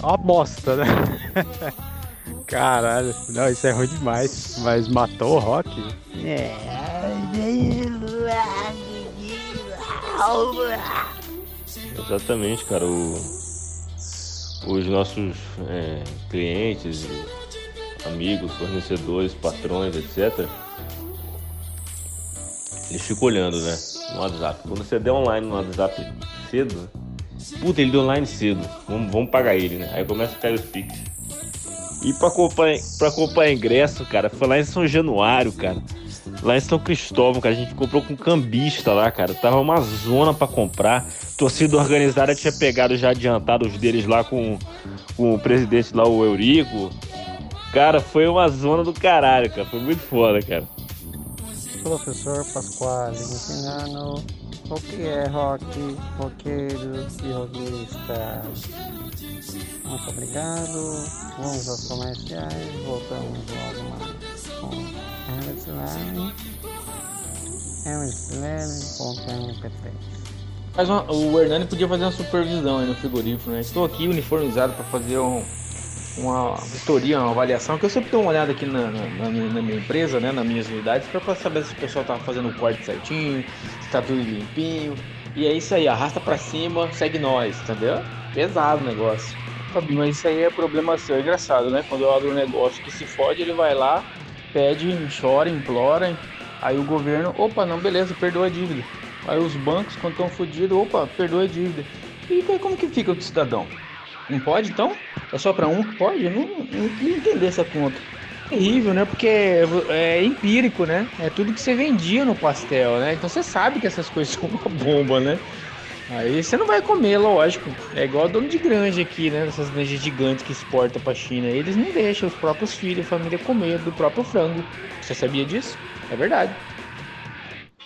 uma bosta, né? Caralho, não, isso é ruim demais. Mas matou o rock? Exatamente, cara. O- os nossos é, clientes, amigos, fornecedores, patrões, etc. Eles ficam olhando, né? No WhatsApp. Quando você der online no WhatsApp cedo, puta, ele deu online cedo. Vamos, vamos pagar ele, né? Aí começa a cair os piques. E pra comprar, pra comprar ingresso, cara, foi lá em São Januário, cara. Lá em São Cristóvão, que a gente comprou com cambista lá, cara. Tava uma zona pra comprar. Torcida organizada tinha pegado já adiantado os deles lá com, com o presidente lá, o Eurico. Cara, foi uma zona do caralho, cara. Foi muito foda, cara. Professor Pasquale ensinando o que é rock, roqueiro e rockista. Muito obrigado. Vamos aos comerciais. Voltamos logo mais com Lane. hermeslane.mp3 Mas o Hernani podia fazer uma supervisão aí no frigorífico, né? Estou aqui uniformizado para fazer um- uma vistoria, uma avaliação, que eu sempre dou uma olhada aqui na, na- na minha, empresa, né? Nas minhas unidades, para saber se o pessoal tá fazendo o corte certinho, se tá tudo limpinho. E é isso aí, arrasta para cima, segue nós, entendeu? Pesado o negócio. Fabinho, mas isso aí é problema seu, é engraçado, né? Quando eu abro um negócio que se fode, ele vai lá, pede, chora, implora, aí o governo, opa, não, beleza, perdoa a dívida. Aí os bancos, quando estão fodidos, opa, perdoa a dívida. E como que fica o cidadão? Não pode então? É só para um que pode? Eu não, não queria entender essa conta. Terrível, né? Porque é, é empírico, né? É tudo que você vendia no pastel, né? Então você sabe que essas coisas são uma bomba, né? Aí você não vai comer, lógico. É igual dono de granja aqui, né? Essas granjas gigantes que exporta pra China. Eles não deixam os próprios filhos, a família comer do próprio frango. Você sabia disso? É verdade.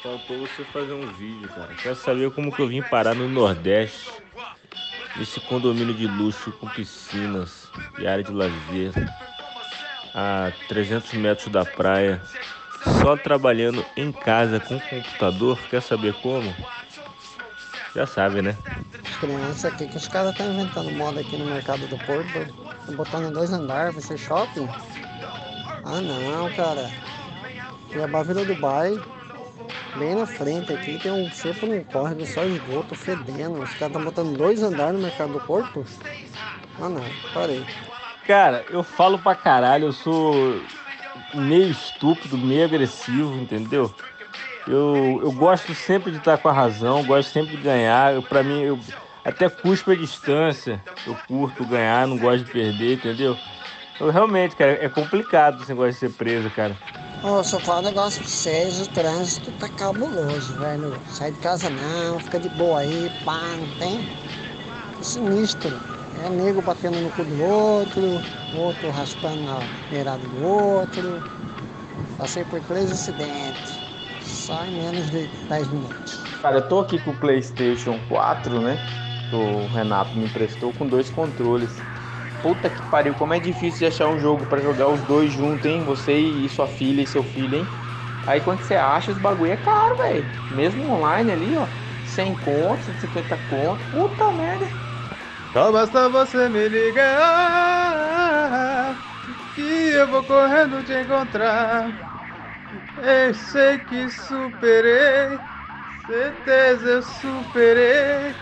Faltou você fazer um vídeo, cara. Quero saber como que eu vim parar no Nordeste. Nesse condomínio de luxo com piscinas e área de lazer. A 300 metros da praia. Só trabalhando em casa com computador. Quer saber como? Já sabe, né? As crianças aqui que os caras estão inventando moda aqui no mercado do Porto. Estão botando dois andares, vai ser shopping? Ah não, cara. E a Bavila Dubai, bem na frente aqui, tem um sempre um córrego só esgoto fedendo. Os caras estão botando dois andares no mercado do Porto? Ah não, parei. Cara, eu falo pra caralho, eu sou meio estúpido, meio agressivo, entendeu? Eu, eu gosto sempre de estar com a razão, gosto sempre de ganhar. Eu, pra mim, eu até cuspo a distância. Eu curto ganhar, não gosto de perder, entendeu? Eu realmente, cara, é complicado esse negócio de ser preso, cara. Ô, só falar um negócio pra vocês, o trânsito tá cabuloso, velho. Sai de casa não, fica de boa aí, pá, não tem? É sinistro. É nego batendo no cu do outro, outro raspando na beirada do outro. Passei por três acidentes. Só em menos de 10 minutos. Cara, eu tô aqui com o PlayStation 4, né? O Renato me emprestou com dois controles. Puta que pariu, como é difícil de achar um jogo pra jogar os dois juntos, hein? Você e sua filha e seu filho, hein? Aí quando você acha, os bagulho é caro, velho. Mesmo online ali, ó. 100 conto, 150 conto. Puta merda. Só basta você me ligar que eu vou correndo te encontrar. Eu sei que superei, certeza eu superei.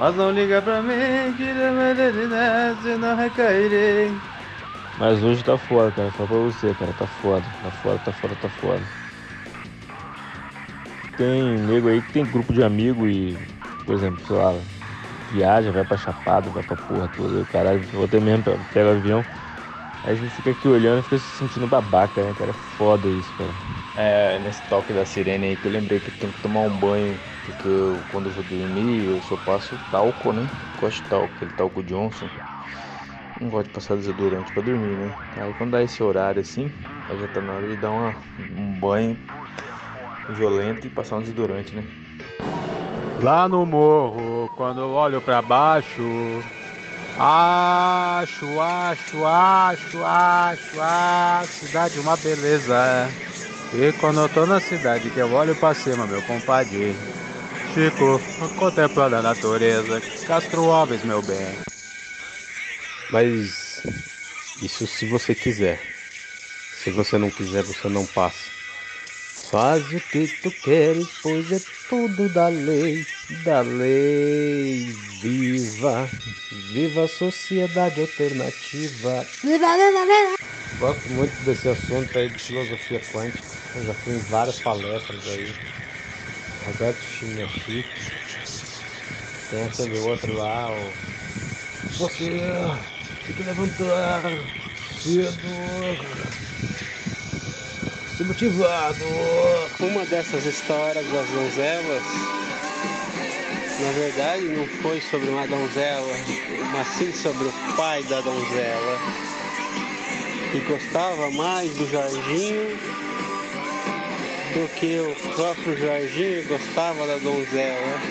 Mas não liga pra mim, que não recairei. Mas hoje tá foda, cara. Só pra você, cara. Tá foda. Tá foda, tá foda, tá foda. Tem nego aí que tem grupo de amigo e, por exemplo, sei lá, viaja, vai pra Chapada, vai pra porra toda. E o caralho, vou até mesmo pega o avião. Aí a gente fica aqui olhando e fica se sentindo babaca, né, cara? É foda isso, cara. É, nesse toque da sirene aí que eu lembrei que eu tenho que tomar um banho, porque eu, quando eu vou dormir eu só passo talco, né? Gosto de talco, aquele talco Johnson. Não gosto de passar desodorante pra dormir, né? Aí quando dá esse horário assim, aí já tá na hora de dar uma, um banho violento e passar um desodorante, né? Lá no morro, quando eu olho pra baixo, acho, acho, acho, acho, acho, cidade uma beleza. E quando eu tô na cidade que eu olho pra cima, meu compadre, fico contemplando a natureza. Castro Alves, meu bem. Mas isso se você quiser. Se você não quiser, você não passa. Faz o que tu queres, pois é tudo da lei, da lei. Viva, viva a sociedade alternativa. Viva, viva, viva. Gosto muito desse assunto aí de filosofia quântica. Eu já fui em várias palestras aí. Roberto Chimiachi. Tem aquele outro lá, o. Você tem que levantar cedo. Se motivado. Uma dessas histórias das donzelas, na verdade, não foi sobre uma donzela, mas sim sobre o pai da donzela, que gostava mais do Jorginho do que o próprio Jorginho gostava da donzela.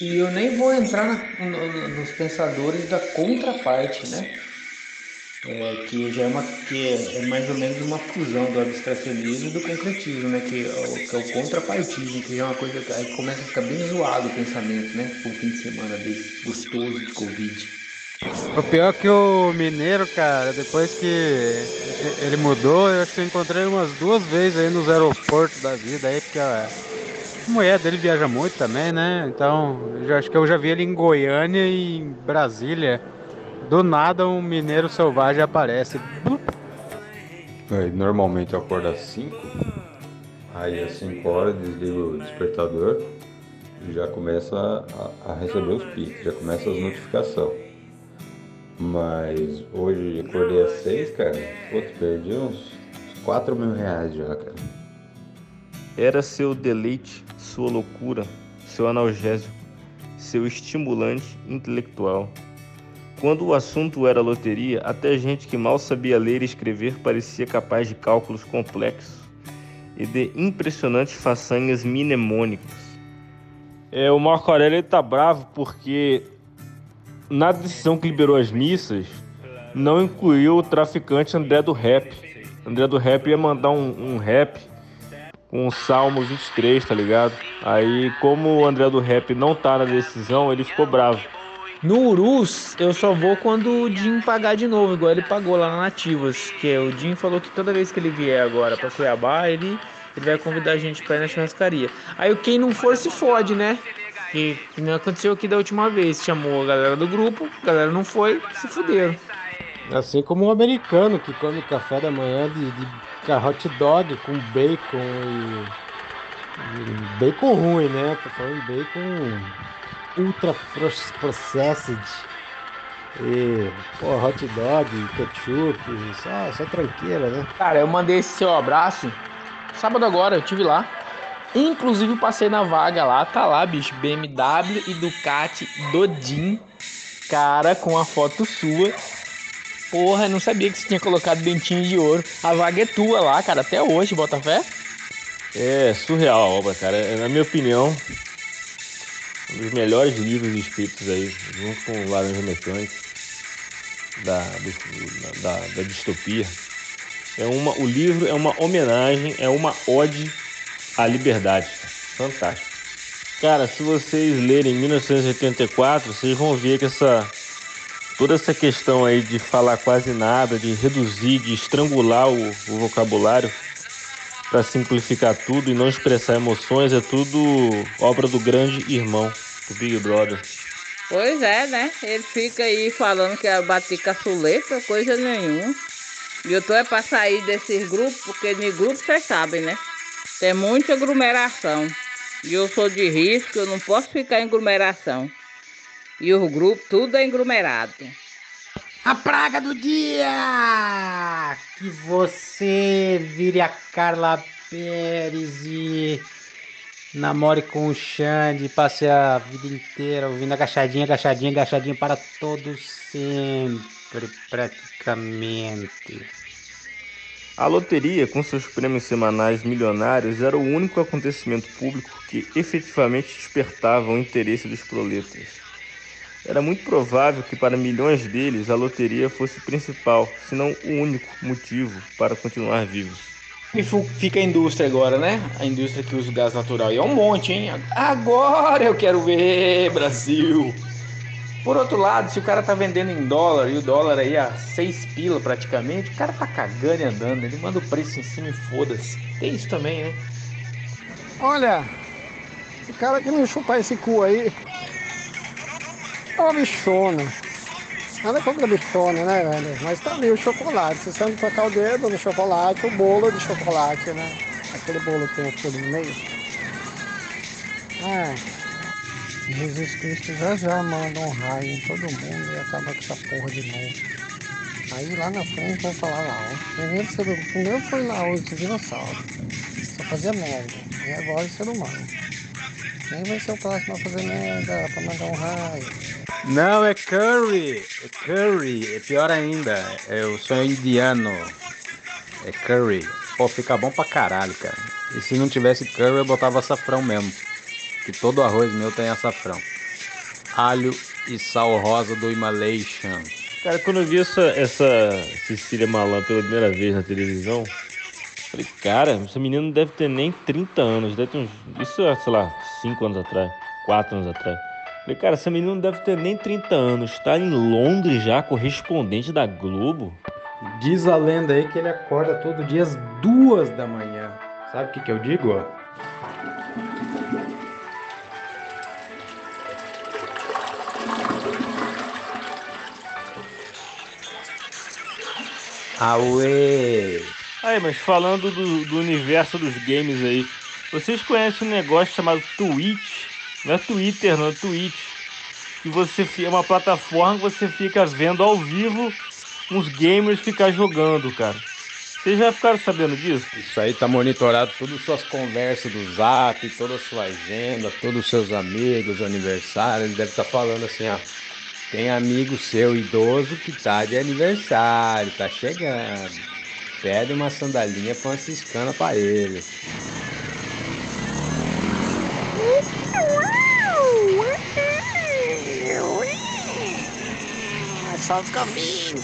E eu nem vou entrar no- nos pensadores da contraparte, né? É, que já é, uma, que é, é mais ou menos uma fusão do abstracionismo e do concretismo, né? Que é que é o contrapartismo, que já é uma coisa que aí começa a ficar bem zoado o pensamento, né? Um fim de semana desse gostoso de Covid. O pior é que o mineiro, cara, depois que ele mudou, eu acho que eu encontrei umas duas vezes aí nos aeroportos da vida aí, porque a mulher dele viaja muito também, né? Então, eu acho que eu já vi ele em Goiânia e em Brasília. Do nada um mineiro selvagem aparece. Aí, normalmente eu acordo às 5, aí às 5 horas desligo o despertador e já começa a, a receber os piques, já começa as notificações. Mas hoje eu acordei às 6, cara, putz, perdi uns 4 mil reais já, cara. Era seu deleite, sua loucura, seu analgésico, seu estimulante intelectual. Quando o assunto era loteria, até gente que mal sabia ler e escrever parecia capaz de cálculos complexos e de impressionantes façanhas mnemônicas. É, o Marco Aurélio ele tá bravo porque na decisão que liberou as missas não incluiu o traficante André do Rap. André do Rap ia mandar um, um rap com o Salmo 23, tá ligado? Aí, como o André do Rap não tá na decisão, ele ficou bravo. No Urus, eu só vou quando o Jim pagar de novo, igual ele pagou lá na Nativas. Que é, o Jim falou que toda vez que ele vier agora pra Cuiabá, ele, ele vai convidar a gente pra ir na churrascaria. Aí quem não for se fode, né? Que, não aconteceu aqui da última vez. Chamou a galera do grupo, a galera não foi, se fuderam. Assim como um americano que come café da manhã de, de hot dog com bacon e, e bacon ruim, né? Tô falando bacon ultra pro- processed. E, pô, hot dog, ketchup, só, só tranqueira, né? Cara, eu mandei esse seu abraço sábado agora, eu tive lá. Inclusive passei na vaga lá, tá lá, bicho, BMW e Ducati Dodin. Cara, com a foto sua. Porra, eu não sabia que você tinha colocado dentinho de ouro. A vaga é tua lá, cara, até hoje, Botafé. É surreal a obra, cara. É, Na minha opinião, um dos melhores livros escritos aí, junto com o Laranja Mecânica. da, da, da distopia. É uma, o livro é uma homenagem, é uma ode à liberdade. Fantástico. Cara, se vocês lerem 1984, vocês vão ver que essa toda essa questão aí de falar quase nada, de reduzir, de estrangular o, o vocabulário para simplificar tudo e não expressar emoções, é tudo obra do grande irmão, do Big Brother. Pois é, né? Ele fica aí falando que é bater caçuleta, coisa nenhuma. E eu tô é pra sair desses grupos, porque de grupo vocês sabem, né? Tem muita aglomeração. E eu sou de risco, eu não posso ficar em aglomeração. E os grupos, tudo é aglomerado. A praga do dia! Que você vire a Carla Pérez e namore com o Xande, passe a vida inteira ouvindo agachadinha, agachadinha, agachadinha para todos sempre, praticamente. A loteria, com seus prêmios semanais milionários, era o único acontecimento público que efetivamente despertava o interesse dos proletas. Era muito provável que para milhões deles a loteria fosse o principal, se não o único motivo para continuar vivos. E fica a indústria agora, né? A indústria que usa o gás natural. E é um monte, hein? Agora eu quero ver, Brasil! Por outro lado, se o cara tá vendendo em dólar e o dólar aí a 6 pila praticamente, o cara tá cagando e andando. Ele manda o preço em cima e foda-se. Tem isso também, né? Olha, o cara que não chupar esse cu aí é uma bichona. Nada contra a bichona, né, velho? Mas tá ali o chocolate. Você não tocar o dedo no chocolate, o bolo de chocolate, né? Aquele bolo que tem o furo no meio. Ah, Jesus Cristo já já manda um raio em todo mundo e acaba com essa porra de novo. Aí lá na frente vão falar lá, ó. Primeiro, ser, primeiro foi lá os dinossauros. Só fazia merda. E agora o ser humano. Quem vai ser o próximo a fazer merda pra mandar um raio? Não, é curry. É curry. É pior ainda. Eu sou indiano. É curry. Pô, fica bom pra caralho, cara. E se não tivesse curry, eu botava açafrão mesmo. Que todo arroz meu tem açafrão. Alho e sal rosa do Himalation. Cara, quando eu vi essa, essa Cecília Malan pela primeira vez na televisão, falei, cara, essa menina não deve ter nem 30 anos, deve ter uns. Isso é, sei lá, 5 anos atrás, 4 anos atrás. Falei, cara, essa menina não deve ter nem 30 anos, tá em Londres já, correspondente da Globo. Diz a lenda aí que ele acorda todo dia às duas da manhã. Sabe o que, que eu digo? ó? Aue! Aí, mas falando do, do universo dos games aí, vocês conhecem um negócio chamado Twitch? Não é Twitter, não é Twitch. Que você é uma plataforma que você fica vendo ao vivo uns gamers ficar jogando, cara. Vocês já ficaram sabendo disso? Isso aí tá monitorado todas as suas conversas do zap, toda a sua agenda, todos os seus amigos, aniversário. Ele deve estar falando assim, ó. Tem amigo seu idoso que tá de aniversário, tá chegando. Pede uma sandalinha franciscana pra ele. Só Covid.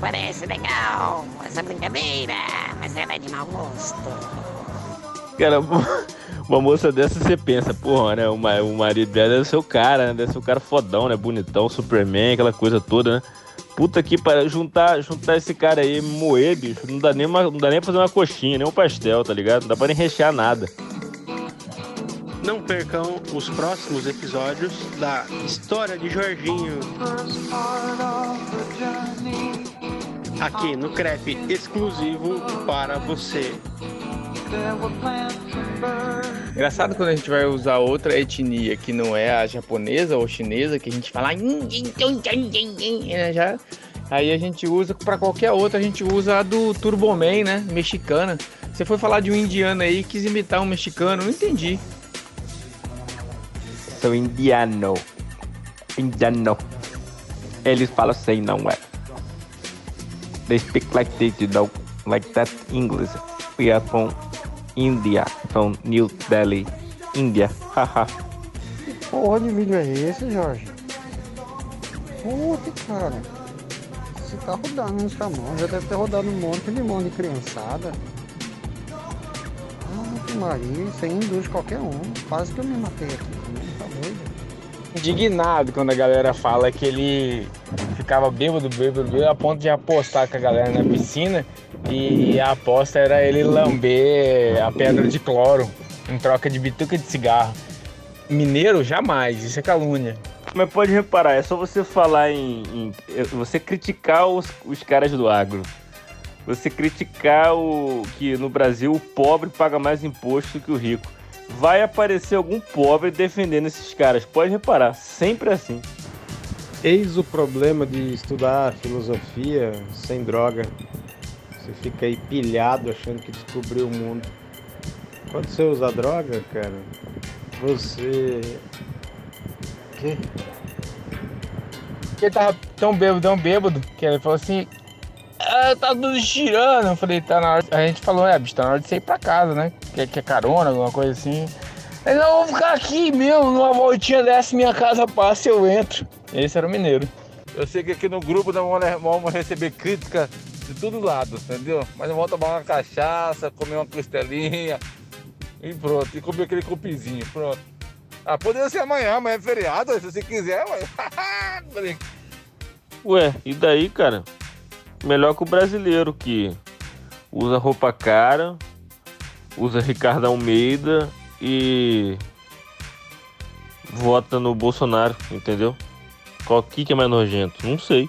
Parece legal essa brincadeira, mas ela é de mau gosto. Cara, uma moça dessa você pensa, porra, né? O, ma- o marido dela deve ser o cara, né? Deve ser o cara fodão, né? Bonitão, Superman, aquela coisa toda, né? Puta que para juntar, juntar esse cara aí, moer, bicho, não dá nem uma, não dá nem pra fazer uma coxinha, nem um pastel, tá ligado? Não dá pra nem rechear nada. Não percam os próximos episódios da História de Jorginho. Aqui no CREP exclusivo para você. Engraçado quando a gente vai usar outra etnia que não é a japonesa ou chinesa, que a gente fala. "Yin, yin, yin, yin, yin, yin", né, já, aí a gente usa pra qualquer outra, a gente usa a do Turboman, né? Mexicana. Você foi falar de um indiano aí quis imitar um mexicano, não entendi. Sou indiano. Indiano. Eles falam assim, não é? They speak like this, you know, like that English. We are from India, from New Delhi, India. Haha. Porra de vídeo é esse, Jorge? Puta, cara. Você tá rodando nos caminhões, já deve ter rodado um monte de mão de criançada. Ah, que Maria, aí induz qualquer um. Quase que eu me matei aqui. Indignado quando a galera fala que ele ficava bêbado, bêbado, bêbado, a ponto de apostar com a galera na piscina e a aposta era ele lamber a pedra de cloro em troca de bituca de cigarro. Mineiro, jamais, isso é calúnia. Mas pode reparar, é só você falar em. em- é você criticar os, os caras do agro. Você criticar o que no Brasil o pobre paga mais imposto que o rico. Vai aparecer algum pobre defendendo esses caras. Pode reparar, sempre assim. Eis o problema de estudar filosofia sem droga. Você fica aí pilhado achando que descobriu o mundo. Quando você usa droga, cara, você. Que? Porque ele tava tão bêbado, tão bêbado, que ele falou assim. Ah, tá tudo tirando. Eu falei, tá na hora. A gente falou, é, bicho, tá na hora de você ir pra casa, né? Quer, quer carona, alguma coisa assim. Ele, não, eu vou ficar aqui mesmo, numa voltinha dessa, minha casa passa, eu entro. Esse era o mineiro. Eu sei que aqui no grupo nós vamos- vamos receber crítica de todo lado, entendeu? Mas nós vamos tomar uma cachaça, comer uma costelinha e pronto. E comer aquele cupizinho, pronto. Ah, poderia ser amanhã, amanhã é feriado, se você quiser, ué. Ué, e daí, cara? Melhor que o brasileiro que usa roupa cara, usa Ricardo Almeida e vota no Bolsonaro, entendeu? Qual que é mais nojento? Não sei.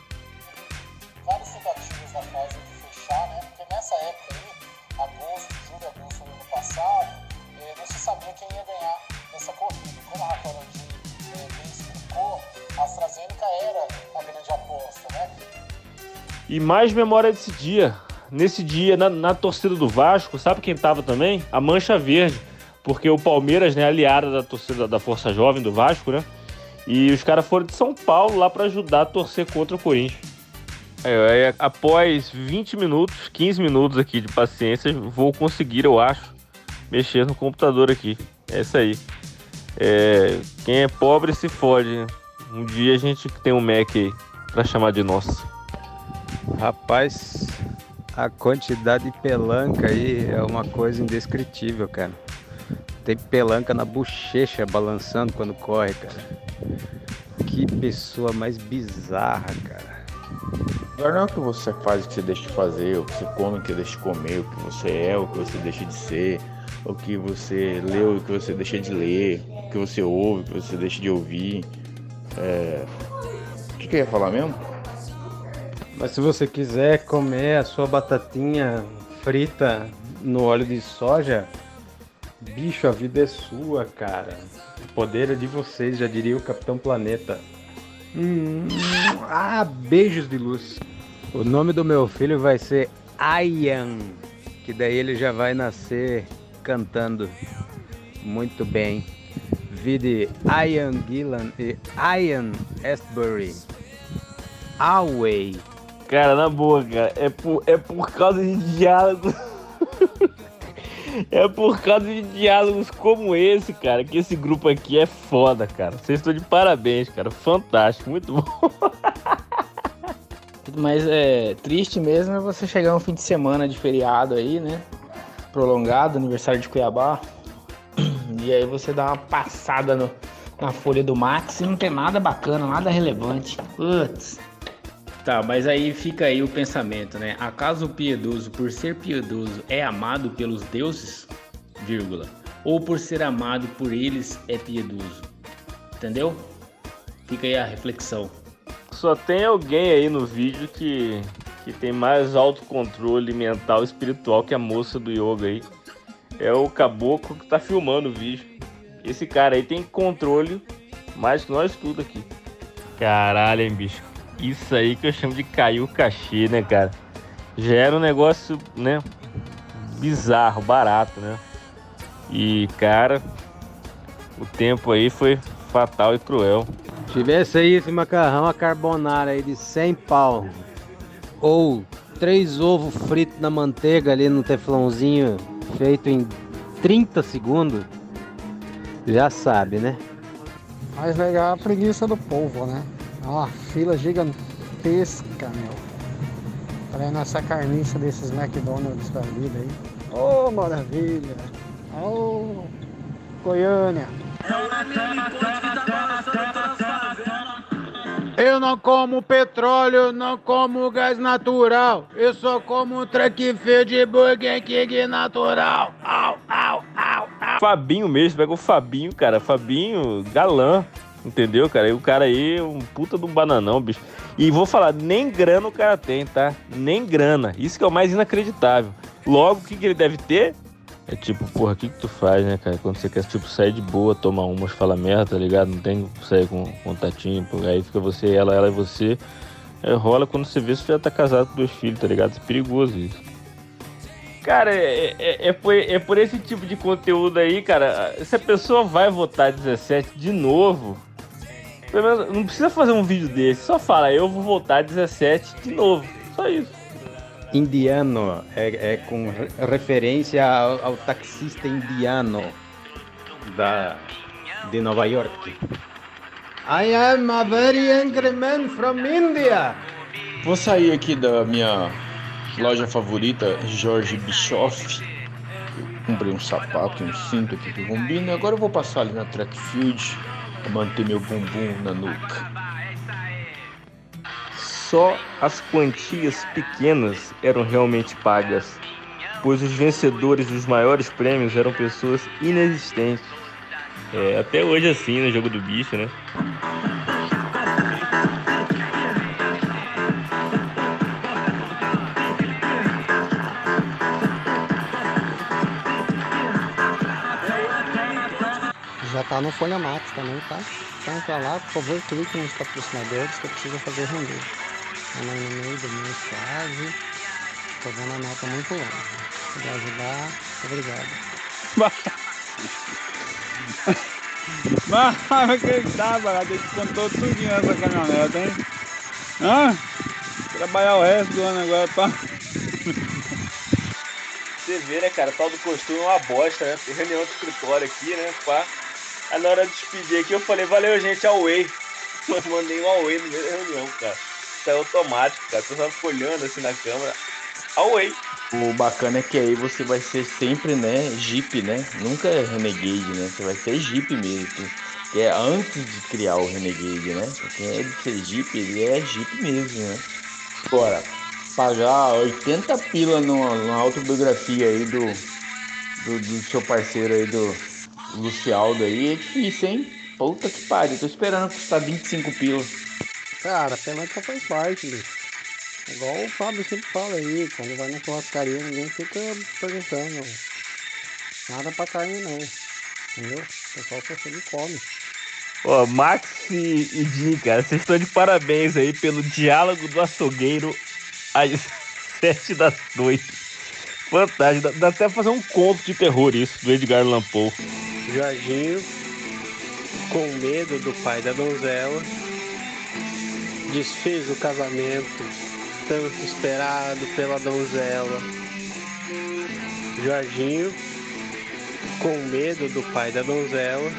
E mais memória desse dia. Nesse dia, na, na torcida do Vasco, sabe quem tava também? A Mancha Verde. Porque o Palmeiras, né, aliada da torcida da Força Jovem do Vasco, né? E os caras foram de São Paulo lá pra ajudar a torcer contra o Corinthians. É, é, após 20 minutos, 15 minutos aqui de paciência, vou conseguir, eu acho, mexer no computador aqui. É isso aí. É, quem é pobre se fode, né? Um dia a gente tem um Mac aí pra chamar de nosso. Rapaz, a quantidade de pelanca aí é uma coisa indescritível, cara. Tem pelanca na bochecha balançando quando corre, cara. Que pessoa mais bizarra, cara. Agora não é o que você faz, o que você deixa de fazer, o que você come, o que deixa de comer, o que você é, o que você deixa de ser, o que você lê, o que você deixa de ler, o que você ouve, o que você deixa de ouvir. É... O que, que eu ia falar mesmo? Mas se você quiser comer a sua batatinha frita no óleo de soja, bicho, a vida é sua, cara. O poder é de vocês, já diria o Capitão Planeta. Hum, ah, beijos de luz. O nome do meu filho vai ser Ian, que daí ele já vai nascer cantando muito bem. Vide Ian Gillan e Ian Astbury. Away. Cara, na boa, cara, é por, é por causa de diálogos. é por causa de diálogos como esse, cara, que esse grupo aqui é foda, cara. Vocês estão de parabéns, cara. Fantástico, muito bom. Mas é triste mesmo é você chegar um fim de semana de feriado aí, né? Prolongado, aniversário de Cuiabá. E aí você dá uma passada no- na folha do Max e não tem nada bacana, nada relevante. Putz. Tá, mas aí fica aí o pensamento, né? Acaso o piedoso, por ser piedoso, é amado pelos deuses? Vírgula. Ou por ser amado por eles é piedoso? Entendeu? Fica aí a reflexão. Só tem alguém aí no vídeo que, que tem mais autocontrole mental e espiritual que a moça do yoga aí. É o caboclo que tá filmando o vídeo. Esse cara aí tem controle mais que nós tudo aqui. Caralho, hein, bicho. Isso aí que eu chamo de cair o cachê, né, cara? Já era um negócio, né? Bizarro, barato, né? E, cara, o tempo aí foi fatal e cruel. Tivesse aí esse macarrão a carbonara aí de 100 pau. Ou três ovos fritos na manteiga ali no teflãozinho feito em 30 segundos. Já sabe, né? Mais legal é a preguiça do povo, né? Ó, fila gigantesca, meu. Pra ir nessa carniça desses McDonald's da vida aí. Ô, maravilha. Ô, Goiânia. Eu não como petróleo, não como gás natural. Eu só como track feio de Burger King natural. Au, au, au, au. Fabinho mesmo, pega o Fabinho, cara. Fabinho, galã. Entendeu, cara? E o cara aí, um puta do bananão, bicho. E vou falar, nem grana o cara tem, tá? Nem grana. Isso que é o mais inacreditável. Logo, o que, que ele deve ter? É tipo, porra, o que, que tu faz, né, cara? Quando você quer, tipo, sair de boa, tomar umas, fala merda, tá ligado? Não tem que sair com contatinho, aí fica você, ela, ela e você. Aí rola quando você vê, você já tá casado com dois filhos, tá ligado? É perigoso isso. Cara, é, é, é, por, é por esse tipo de conteúdo aí, cara. Se a pessoa vai votar 17 de novo, pelo menos não precisa fazer um vídeo desse, só fala, eu vou votar 17 de novo. Só isso. Indiano é, é com re- referência ao, ao taxista indiano da, de Nova York. I am a very angry man from India. Vou sair aqui da minha loja favorita, Jorge Bischoff. Eu comprei um sapato, um cinto aqui que combina. Agora eu vou passar ali na track field pra manter meu bumbum na nuca. Só as quantias pequenas eram realmente pagas, pois os vencedores dos maiores prêmios eram pessoas inexistentes. É, até hoje é assim no jogo do bicho, né? Tá no Folha Max também, tá? Então pra lá, por favor, clique nos patrocinadores que eu preciso fazer render. Estamos aí no meio do mês quase. Tô vendo a nota muito longa. Se puder ajudar, obrigado. Mas vai acreditar, barato, ele contou tudinho nessa caminhonete, hein? Hã? Trabalhar o resto do ano agora pra. Você vê, né, cara? Tal do costume é uma bosta, né? Tem reunião de escritório aqui, né? Pá. Aí na hora de despedir aqui eu falei, valeu, gente, away. Mas mandei um away no meio da reunião, cara. Isso é automático, cara. Pessoa fica olhando assim na câmera. Away. O bacana é que aí você vai ser sempre, né, Jeep, né? Nunca é Renegade, né? Você vai ser Jeep mesmo. Que é antes de criar o Renegade, né? Porque é de ser Jeep, ele é Jeep mesmo, né? Agora, pagar 80 pila numa, numa autobiografia aí do, do, do seu parceiro aí, do Lucialdo aí, é difícil, hein? Puta que pariu, tô esperando custar 25 pila. Cara, pelanca faz parte, bicho. Igual o Fábio sempre fala aí, quando vai na churrascaria ninguém fica perguntando nada pra carne não. Entendeu? O pessoal só chega e come. Ó, Max e, e Jim, cara, vocês estão de parabéns aí pelo diálogo do açougueiro às sete da noite. Fantástico, dá, dá até pra fazer um conto de terror isso, do Edgar Allan Poe. Jorginho, com medo do pai da donzela, desfez o casamento tanto esperado pela donzela. Jorginho, com medo do pai da donzela,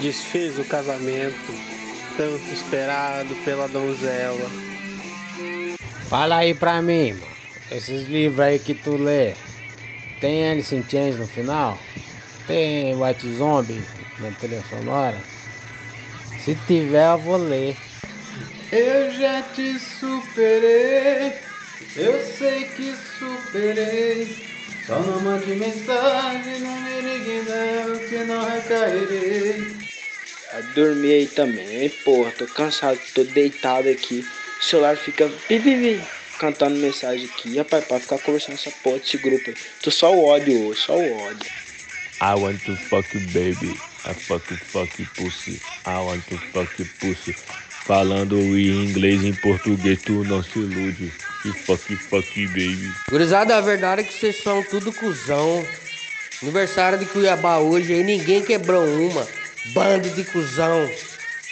desfez o casamento tanto esperado pela donzela. Fala aí pra mim. Esses livros aí que tu lê, tem Alice in Chains no final? Tem White Zombie na trilha sonora? Se tiver, eu vou ler. Eu já te superei, eu sei que superei. Só não mande mensagem, não me ligue não, que não recairei. Dormi aí também, hein, porra, tô cansado, tô deitado aqui. O celular fica bi, cantando mensagem aqui. Rapaz, pra ficar conversando essa porra desse grupo aí. Tô só o ódio hoje, só o ódio. I want to fuck you, baby. I fuck you, fuck you, pussy. I want to fuck you, pussy. Falando em inglês e em português, tu não se ilude. E fuck you, fuck you, baby. Gurizada, a verdade é que vocês são tudo cuzão. Aniversário de Cuiabá hoje aí, ninguém quebrou uma. Bando de cuzão.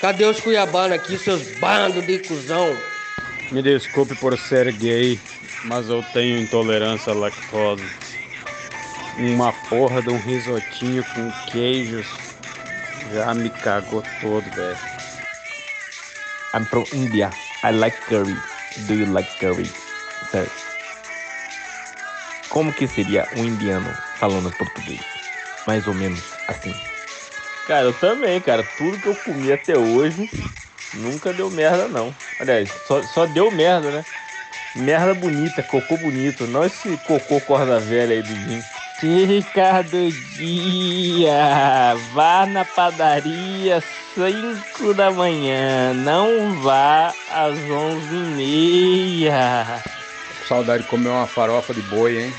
Cadê os cuiabanos aqui, seus bandos de cuzão? Me desculpe por ser gay, mas eu tenho intolerância à lactose. Uma porra de um risotinho com queijos já me cagou todo, velho. I'm from India. I like curry. Do you like curry? Sir. Como que seria um indiano falando português? Mais ou menos assim. Cara, eu também, cara. Tudo que eu comi até hoje nunca deu merda, não. Aliás, só, só deu merda, né? Merda bonita, cocô bonito. Não esse cocô corda velha aí do vinho. Ricardo Dia, vá na padaria 5 da manhã, não vá às 11 e meia. Saudade de comer uma farofa de boi, hein?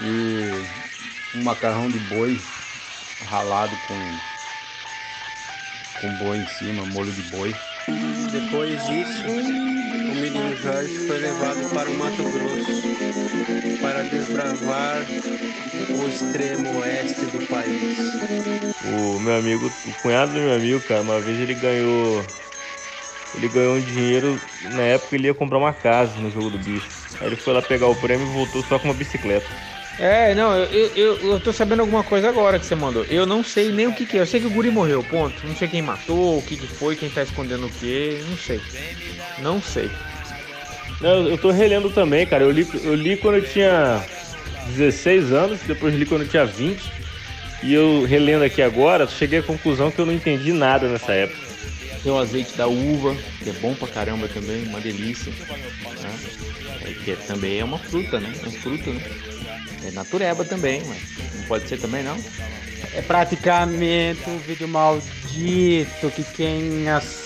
E um macarrão de boi ralado com, com boi em cima, molho de boi. Depois disso, o menino Jorge foi levado para o Mato Grosso para desbravar o extremo oeste do país. O meu amigo, o cunhado do meu amigo, cara, uma vez ele ganhou. Ele ganhou um dinheiro, na época ele ia comprar uma casa no jogo do bicho. Aí ele foi lá pegar o prêmio e voltou só com uma bicicleta. É, não, eu, eu, eu, tô sabendo alguma coisa agora que você mandou. Eu não sei nem o que, que é. Eu sei que o guri morreu, ponto. Não sei quem matou, o que, que foi, quem tá escondendo o que. Não sei. Não sei. Não, eu tô relendo também, cara. Eu li, eu li quando eu tinha 16 anos, depois li quando eu tinha 20. E eu relendo aqui agora, cheguei à conclusão que eu não entendi nada nessa época. Tem o azeite da uva, que é bom pra caramba também, uma delícia. Né? É, que é- também é uma fruta, né? É um fruto, né? É natureba também, mas não pode ser também não. É praticamente um vídeo maldito que quem assiste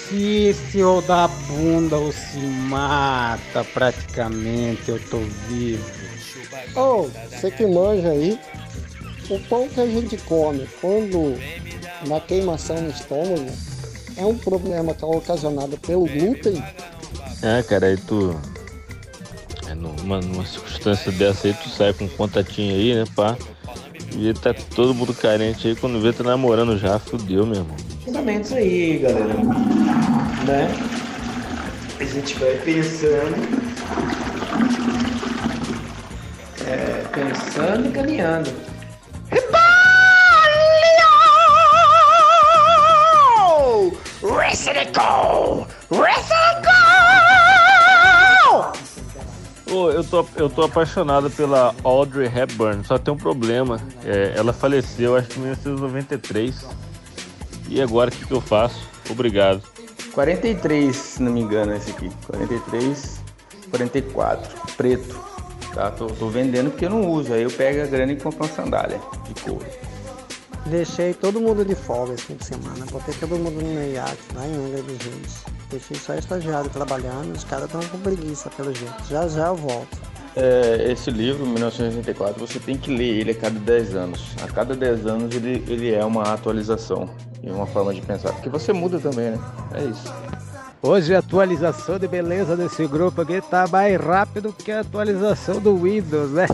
ou dá bunda ou se mata praticamente, eu tô vivo. Ô, você que manja aí, o pão que a gente come quando dá queimação no estômago é um problema que é ocasionado pelo glúten? É, cara, aí tu. É, numa, numa circunstância dessa aí, tu sai com um contatinho aí, né, pá? E tá todo mundo carente aí, quando vê, tá namorando já, fudeu, meu irmão. Fundamentos aí, galera. Né? A gente vai pensando. É, pensando e caminhando. Wrestle Ô, eu, tô, eu tô apaixonado pela Audrey Hepburn, só tem um problema. É, ela faleceu, acho que em 1993. E agora o que, que eu faço? Obrigado. 43, se não me engano, esse aqui. 43, 44. Preto. Tá? Tô, tô vendendo porque eu não uso. Aí eu pego a grana e compro uma sandália de couro. Deixei todo mundo de folga esse fim de semana. Botei todo mundo no meu iate lá em Angra dos Reis. Deixei só estagiário trabalhando. Os caras estão com preguiça, pelo jeito. Já já eu volto. É, esse livro, 1984, você tem que ler ele a cada 10 anos. A cada 10 anos ele, ele é uma atualização e uma forma de pensar. Porque você muda também, né? É isso. Hoje a atualização de beleza desse grupo aqui tá mais rápido que a atualização do Windows, né?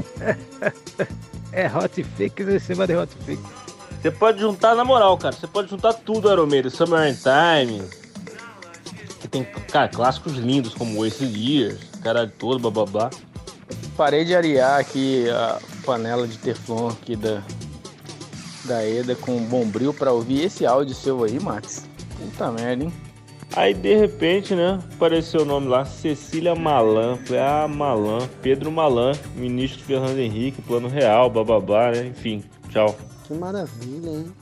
é hotfix em cima de hotfix. Você pode juntar, na moral, cara, você pode juntar tudo, Aromeiro. Summer in Time, que tem, cara, clássicos lindos como esse Years, caralho todo, blá blá blá. Parei de arear aqui a panela de Teflon aqui da, da Eda com bombril pra ouvir esse áudio seu aí, Max. Puta merda, hein? Aí de repente, né, apareceu o nome lá, Cecília Malan. Falei, ah, Malan, Pedro Malan, ministro Fernando Henrique, Plano Real, blá blá blá, né? Enfim, tchau. Que maravilha, hein?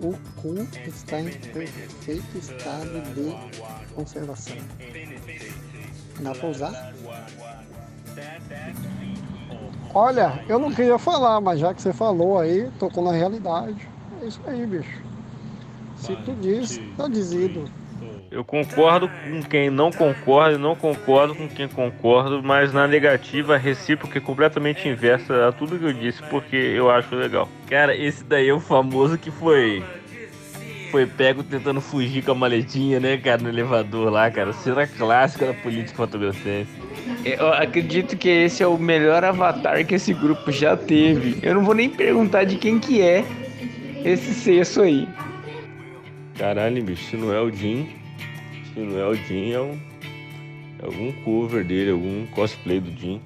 O cu está em perfeito estado de conservação. Dá pra usar? Olha, eu não queria falar, mas já que você falou aí, tocou na realidade. É isso aí, bicho. Se tu diz, tá dizido. Eu concordo com quem não concorda e não concordo com quem concorda, mas na negativa, recíproca e completamente inversa a tudo que eu disse, porque eu acho legal. Cara, esse daí é o famoso que foi. Foi pego tentando fugir com a maletinha, né, cara, no elevador lá, cara. Cena clássica da política fotografia. Eu acredito que esse é o melhor avatar que esse grupo já teve. Eu não vou nem perguntar de quem que é esse cesso aí. Caralho, bicho, se não é o Jim, se não é o Jim, é, um, é algum cover dele, algum cosplay do Jim.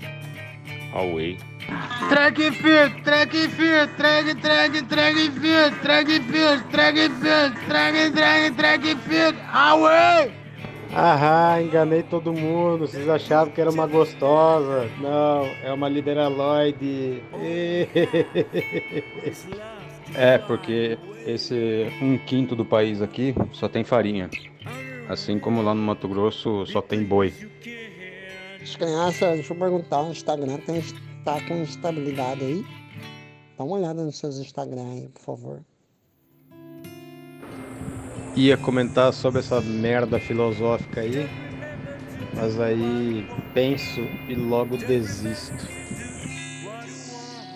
Away. Track fit, track fit, track, track, track fit, track fit, track fit, track, track, track fit, away! Aham, enganei todo mundo. Vocês achavam que era uma gostosa. Não, é uma lideraloide. É, porque esse um quinto do país aqui só tem farinha. Assim como lá no Mato Grosso só tem boi. As crianças, deixa eu perguntar, o Instagram tem, tá com instabilidade aí? Dá uma olhada nos seus Instagram aí, por favor. Ia comentar sobre essa merda filosófica aí, mas aí penso e logo desisto.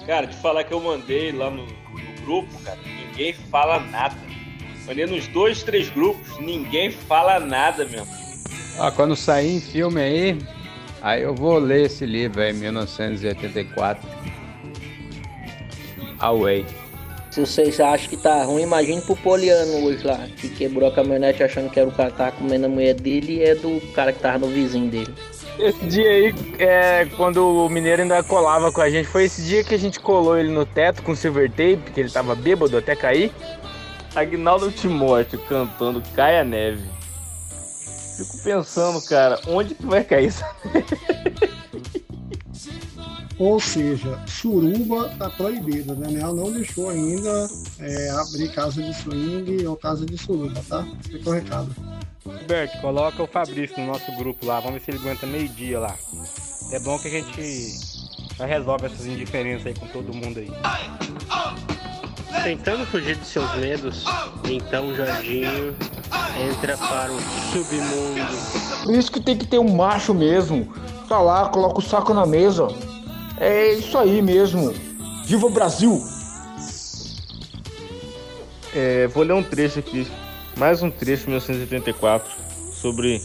Cara, te falar que eu mandei lá no, no grupo, cara, ninguém fala nada. Mandei nos dois, três grupos, ninguém fala nada mesmo. Ah, quando sair em filme aí, aí eu vou ler esse livro aí, 1984. Away. Se vocês acham que tá ruim, imagine pro Poliano hoje lá, que quebrou a caminhonete achando que era o cara que tava comendo a mulher dele e é do cara que tava no vizinho dele. Esse dia aí, é, quando o mineiro ainda colava com a gente, foi esse dia que a gente colou ele no teto com silver tape, porque ele tava bêbado até cair. Agnaldo Timóteo cantando Cai a Neve. Fico pensando, cara, onde que vai cair isso? Ou seja, suruba tá proibida. né? Daniel não deixou ainda é, abrir casa de swing ou casa de suruba, tá? Fica o recado. Roberto, coloca o Fabrício no nosso grupo lá, vamos ver se ele aguenta meio-dia lá. É bom que a gente já resolve essas indiferenças aí com todo mundo aí. Tentando fugir de seus medos, então o Jorginho entra para o submundo. Por isso que tem que ter um macho mesmo. Tá lá, coloca o saco na mesa. É isso aí mesmo. Viva o Brasil! É, vou ler um trecho aqui, mais um trecho de 1984 sobre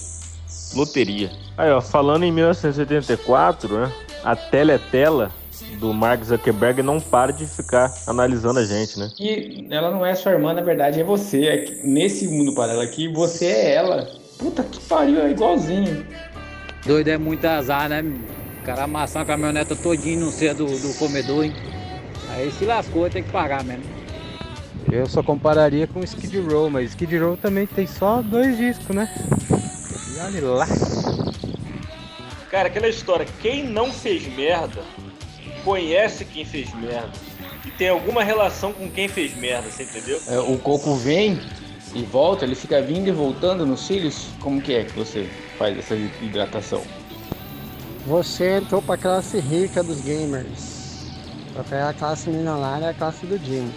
loteria. Aí, ó, falando em 1984, né? A teletela do Mark Zuckerberg não para de ficar analisando a gente, né? E ela não é sua irmã, na verdade é você. É que nesse mundo paralelo aqui, você é ela. Puta que pariu, é igualzinho. Doido é muito azar, né? O cara amassar a caminhoneta todinho no ser do, do comedor, hein? Aí se lascou, tem que pagar mesmo. Eu só compararia com Skid Row, mas Skid Row também tem só dois discos, né? E olha lá. Cara, aquela história, quem não fez merda, conhece quem fez merda. E tem alguma relação com quem fez merda, você entendeu? É, o coco vem e volta, ele fica vindo e voltando nos cílios. Como que é que você faz essa hidratação? Você entrou pra classe rica dos gamers. Porque a classe milionária é a classe do Jim.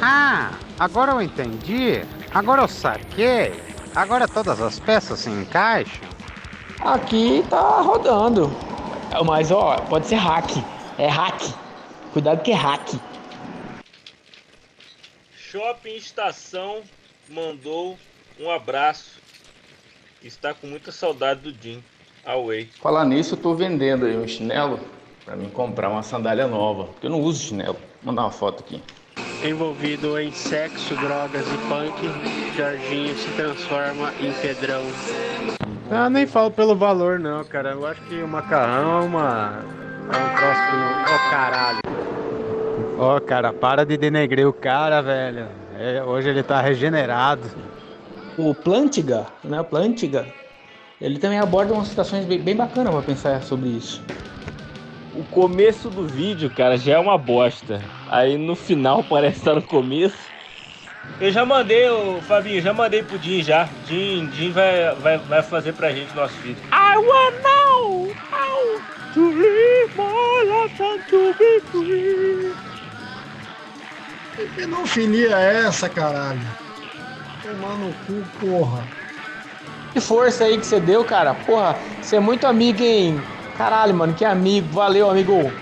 Ah, agora eu entendi. Agora eu saquei. Agora todas as peças se encaixam. Aqui tá rodando. Mas ó, pode ser hack. É hack. Cuidado que é hack. Shopping Estação mandou um abraço. Está com muita saudade do Jim. Away. Falar nisso, eu tô vendendo aí um chinelo pra mim comprar uma sandália nova. Porque eu não uso chinelo. Vou mandar uma foto aqui. Envolvido em sexo, drogas e punk, Jorginho se transforma em Pedrão. Ah, nem falo pelo valor não, cara. Eu acho que o macarrão é uma. É um troço. Ó, caralho. Ó, cara, para de denegrir o cara, velho. É, hoje ele tá regenerado. O Plantiga, né? O Plantiga, ele também aborda umas situações bem, bem bacanas pra pensar sobre isso. O começo do vídeo, cara, já é uma bosta. Aí no final parece estar no começo. Eu já mandei, o Fabinho, já mandei pro Jim já. Jim, Jim vai, vai, vai fazer pra gente o nosso vídeo. I wanna know how to live my life and to be free. Que pedofilia é essa, caralho? Tomar no cu, porra. Que força aí que você deu, cara. Porra, você é muito amigo, hein? Caralho, mano, que amigo. Valeu, amigo.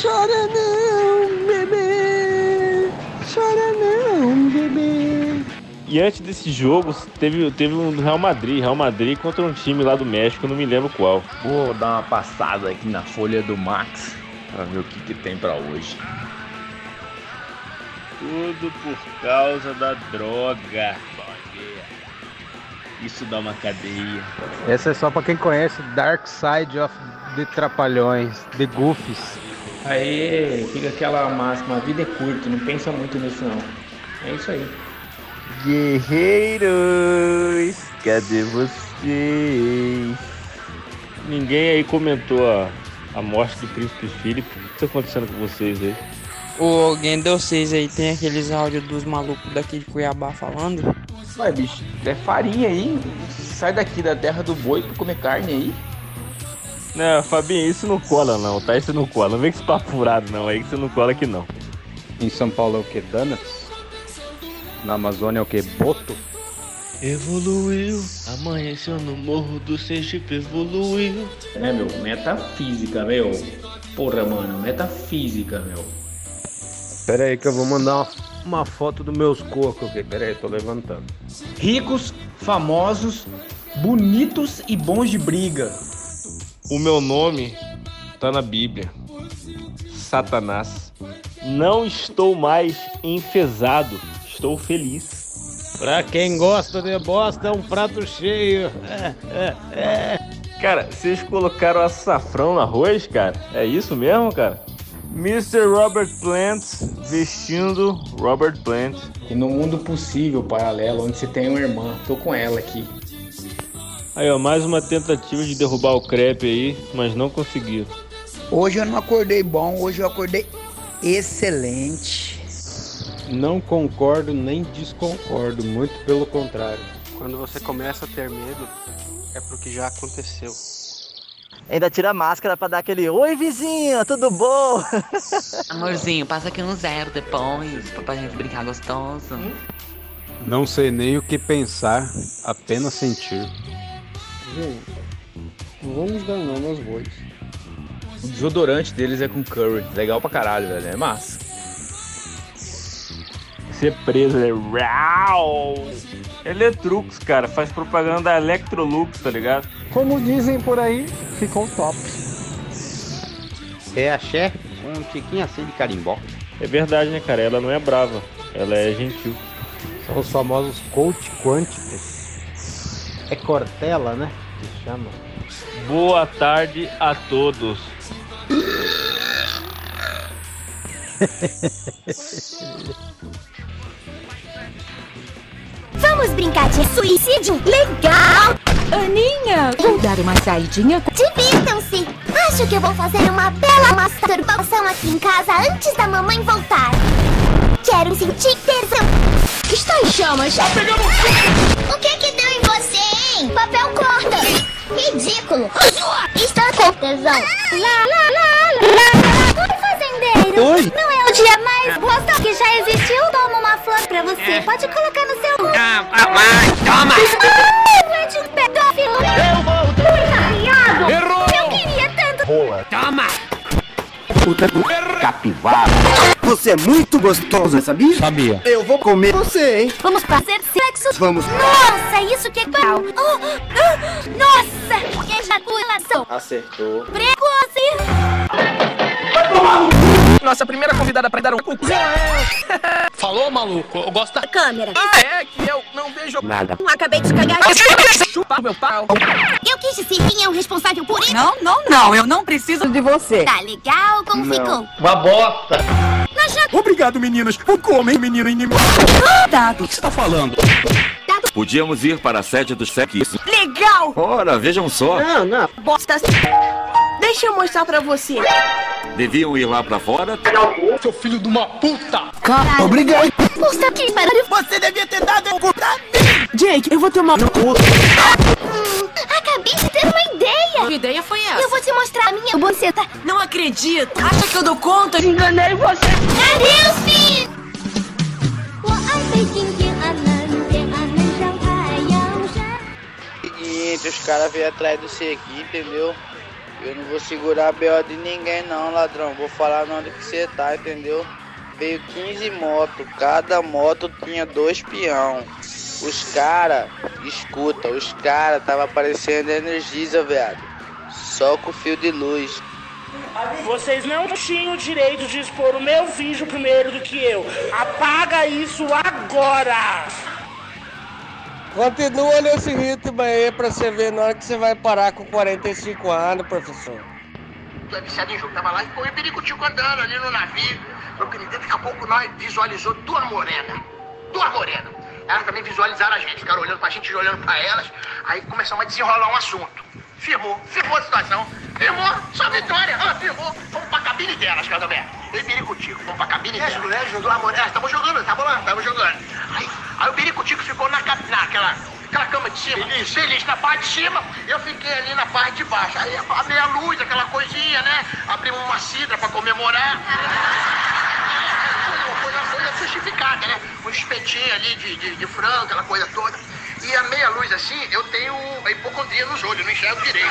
Chora não, bebê. Chora não, bebê. E antes desse jogo, teve, teve um do Real Madrid. Real Madrid contra um time lá do México, não me lembro qual. Vou dar uma passada aqui na folha do Max pra ver o que, que tem pra hoje. Tudo por causa da droga. Isso dá uma cadeia. Essa é só pra quem conhece Dark Side of the Trapalhões, The Goofies. Aí fica aquela máxima, a vida é curta, não pensa muito nisso não. É isso aí. Guerreiros, cadê vocês? Ninguém aí comentou a, a morte do príncipe Filipe. O que tá acontecendo com vocês aí? Ô, alguém deu vocês aí, tem aqueles áudios dos malucos daqui de Cuiabá falando? Vai, bicho, é farinha aí. Sai daqui da terra do boi pra comer carne aí. Não, Fabinho, isso não cola não, tá? Isso não cola. Não vem com esse papo furado não, aí que você não cola aqui não. Em São Paulo é o que? Donuts? Na Amazônia é o que? Boto? Evoluiu, amanheceu no morro do Sergipe, evoluiu. É, meu, metafísica, meu. Porra, mano, metafísica, meu. Pera aí que eu vou mandar uma, uma foto dos meus cocos aqui. Pera aí, tô levantando. Ricos, famosos, bonitos e bons de briga. O meu nome tá na Bíblia. Satanás. Não estou mais enfesado, estou feliz. Pra quem gosta de bosta, é um prato cheio. É, é, é. Cara, vocês colocaram açafrão no arroz, cara? É isso mesmo, cara? Mr. Robert Plant vestindo Robert Plant. E no mundo possível, paralelo, onde você tem uma irmã. Tô com ela aqui. Aí, ó, mais uma tentativa de derrubar o crepe aí, mas não conseguiram. Hoje eu não acordei bom, hoje eu acordei excelente. Não concordo nem desconcordo, muito pelo contrário. Quando você começa a ter medo, é porque já aconteceu. Ainda tira a máscara pra dar aquele Oi vizinho, tudo bom? Amorzinho, passa aqui um zero depois, pra gente brincar gostoso. Não sei nem o que pensar, apenas sentir. Gente, não vamos dar nome aos bois. O desodorante deles é com curry. Legal pra caralho, velho. É massa. Ser preso, é! Eletrux, cara, faz propaganda da Electrolux, tá ligado? Como dizem por aí, ficou top. É axé com um tiquinho assim de carimbó. É verdade, né, cara? Ela não é brava, ela é gentil. São os famosos coach quânticos. É Cortella, né? Que chama. Boa tarde a todos. Vamos brincar de suicídio? Legal! Aninha, vou dar uma saidinha. Divirtam-se! Acho que eu vou fazer uma bela masturbação aqui em casa antes da mamãe voltar. Quero sentir tesão. Está em chamas. Tá pegando O que que deu em você, hein? Papel corta. Ridículo. Está com tesão. Lá, lá, lá, lá. Oi, fazendeiro. Oi. Não é o dia mais gostoso que já existiu? Toma uma flor pra você. Pode colocar no seu cu. Ah, ah, ah, toma. Ah, é de um pedófilo. Eu vou. Muito Errou. Eu queria tanto. Rola. Toma. Puta capivara. Você é muito gostosa, sabia? Sabia. Eu vou comer você, hein? Vamos fazer sexo? Vamos. Nossa, isso que é legal. Oh, ah, nossa, que ejaculação. Acertou. Precoce. Nossa primeira convidada pra dar um cu. Falou, maluco? Eu gosto da câmera. Ah, é que eu não vejo nada. Acabei de cagar. Chupa meu pau. Eu quis dizer quem é o responsável por isso. Não, não, não. Eu não preciso de você. Tá legal? Como ficou? Uma bosta. Nós já... Obrigado, meninas. O comem, menino inimigo. Dado. O que você tá falando? Podíamos ir para a sede dos sequis. Legal. Ora, vejam só. Não, não. Bosta. Deixa eu mostrar pra você. Deviam ir lá pra fora. Seu filho de uma puta! Cara, obrigado! Você aqui, caralho! Você devia ter dado o cu pra mim! Jake, eu vou tomar no cu! Hum, acabei de ter uma ideia! Que ideia foi essa? Eu vou te mostrar a minha buceta! Tá? Não acredito! Acha que eu dou conta? Enganei você! Adeus, filho! E, os caras veio atrás do C aqui, entendeu? Eu não vou segurar a B.O. de ninguém não, ladrão. Vou falar onde que você tá, entendeu? Veio 15 motos, cada moto tinha dois peão. Os cara, escuta, os cara tava aparecendo energiza, viado. Só com fio de luz. Vocês não tinham o direito de expor o meu vídeo primeiro do que eu. Apaga isso agora! Continua nesse ritmo aí pra você ver na hora que você vai parar com 45 anos, professor. Tu é viciado em jogo, tava lá e correu perigo contigo andando ali no navio. Meu querido, daqui a pouco nós visualizou duas morenas. Duas morenas. Elas também visualizaram a gente, ficaram olhando pra gente, olhando pra elas. Aí começamos a desenrolar um assunto. Firmou, firmou a situação. Firmou, só vitória. Ah, firmou. Vamos pra cabine delas, Caldomé. Eu e Biricutico, vamos pra cabine delas. É, é, jogou amor. É, estamos jogando, tava lá, tava jogando. Aí, aí o Biricutico ficou na, naquela, aquela cama de cima. Feliz. Feliz na parte de cima. Eu fiquei ali na parte de baixo. Aí a meia luz, aquela coisinha, né? Abrimos uma cidra pra comemorar. Foi uma coisa justificada, né? Um espetinho ali de, de, de frango, aquela coisa toda. E a meia luz assim, eu tenho a hipocondria nos olhos, não enxergo direito.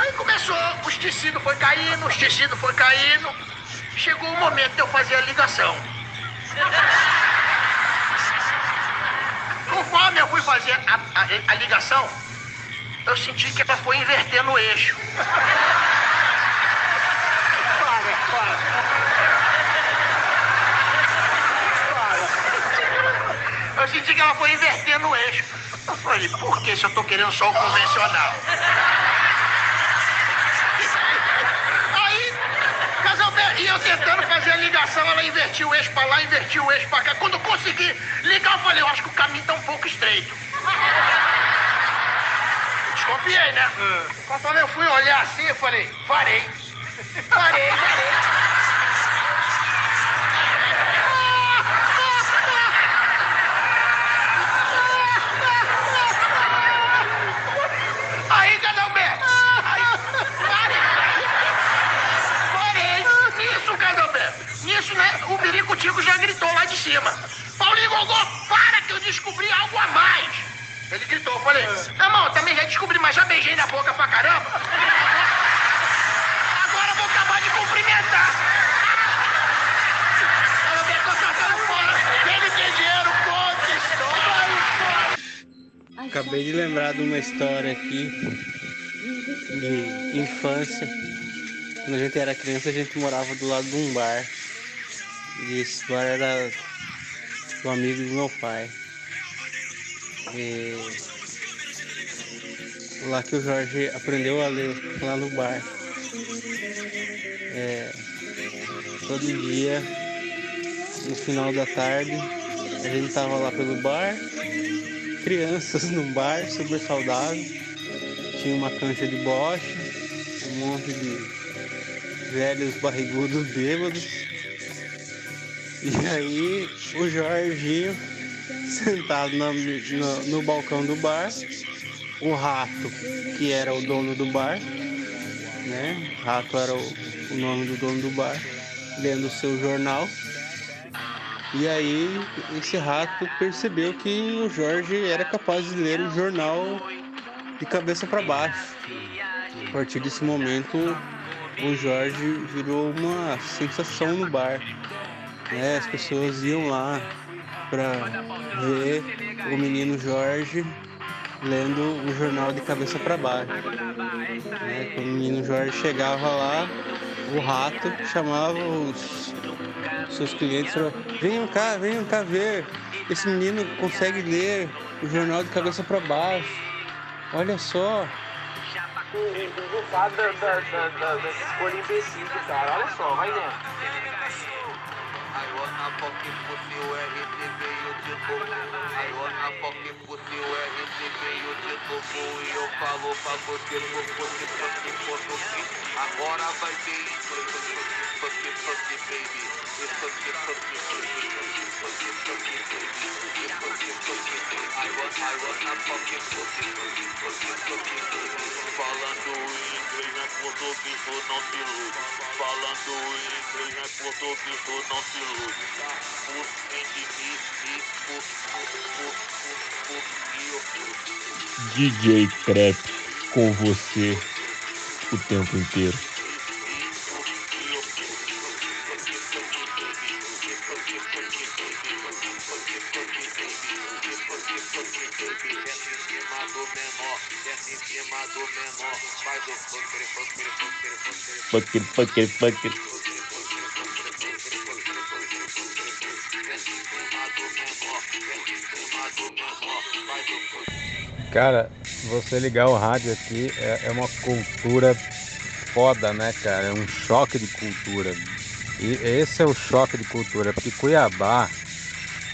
Aí começou, os tecidos foi caindo, os tecidos foi caindo. Chegou o momento de eu fazer a ligação. Conforme eu fui fazer a, a- a ligação, eu senti que ela foi invertendo o eixo. Para, para. Eu senti que ela foi invertendo o eixo. Eu falei, por que se eu tô querendo só o convencional? Aí, Casalberto, e eu tentando fazer a ligação, ela invertiu o eixo pra lá, invertiu o eixo pra cá. Quando eu consegui ligar, eu falei, eu acho que o caminho tá um pouco estreito. Desconfiei, né? Conforme eu fui olhar assim, eu falei, parei. Parei, parei. Aí, Cadalberto! Aí, parei! Parei! Nisso, Cadalberto! Nisso, né? O Biricutico já gritou lá de cima. Paulinho Gogô, para que eu descobri algo a mais! Ele gritou, eu falei, irmão, também já descobri, mas já beijei na boca pra caramba. Agora eu vou acabar de cumprimentar. Cadalberto, eu tô saindo fora. Ele tem dinheiro, conta história. Acabei de lembrar de uma história aqui de infância. Quando a gente era criança, a gente morava do lado de um bar. E esse bar era do amigo do meu pai. E lá que o Jorge aprendeu a ler, lá no bar. É, todo dia, no final da tarde, a gente tava lá pelo bar, crianças num bar, super saudável. Tinha uma cancha de bocha, um monte de velhos barrigudos bêbados. E aí o Jorginho sentado na- no, no balcão do bar, o rato, que era o dono do bar, né? Rato era o, o nome do dono do bar, lendo o seu jornal. E aí esse rato percebeu que o Jorge era capaz de ler o jornal de cabeça para baixo. A partir desse momento o Jorge virou uma sensação no bar. né? As pessoas iam lá para ver o menino Jorge lendo o jornal de cabeça para baixo. né? Quando o menino Jorge chegava lá, o rato chamava os seus clientes e venham cá, venham cá ver. Esse menino consegue ler o jornal de cabeça para baixo. Olha só. Resultado da, da, da, da, dessa escolha imbecil do cara. Olha só, vai dentro. It, fuck it, baby. It's fuck it, fuck it, baby. It's fuck it, fuck it, baby. I want, I want, I fuck it, fuck it, fuck it, fuck it, fuck it, baby. Falando inglês não é português, tu não se ilude. Falando inglês não é português, tu não se ilude. Push into me, me, push, push, push, push, push, e eu DJ Trap com você o tempo inteiro. Fucker, fucker, fucker. Cara, você ligar o rádio aqui é, é uma cultura foda, né, cara? É um choque de cultura. E esse é o choque de cultura, porque Cuiabá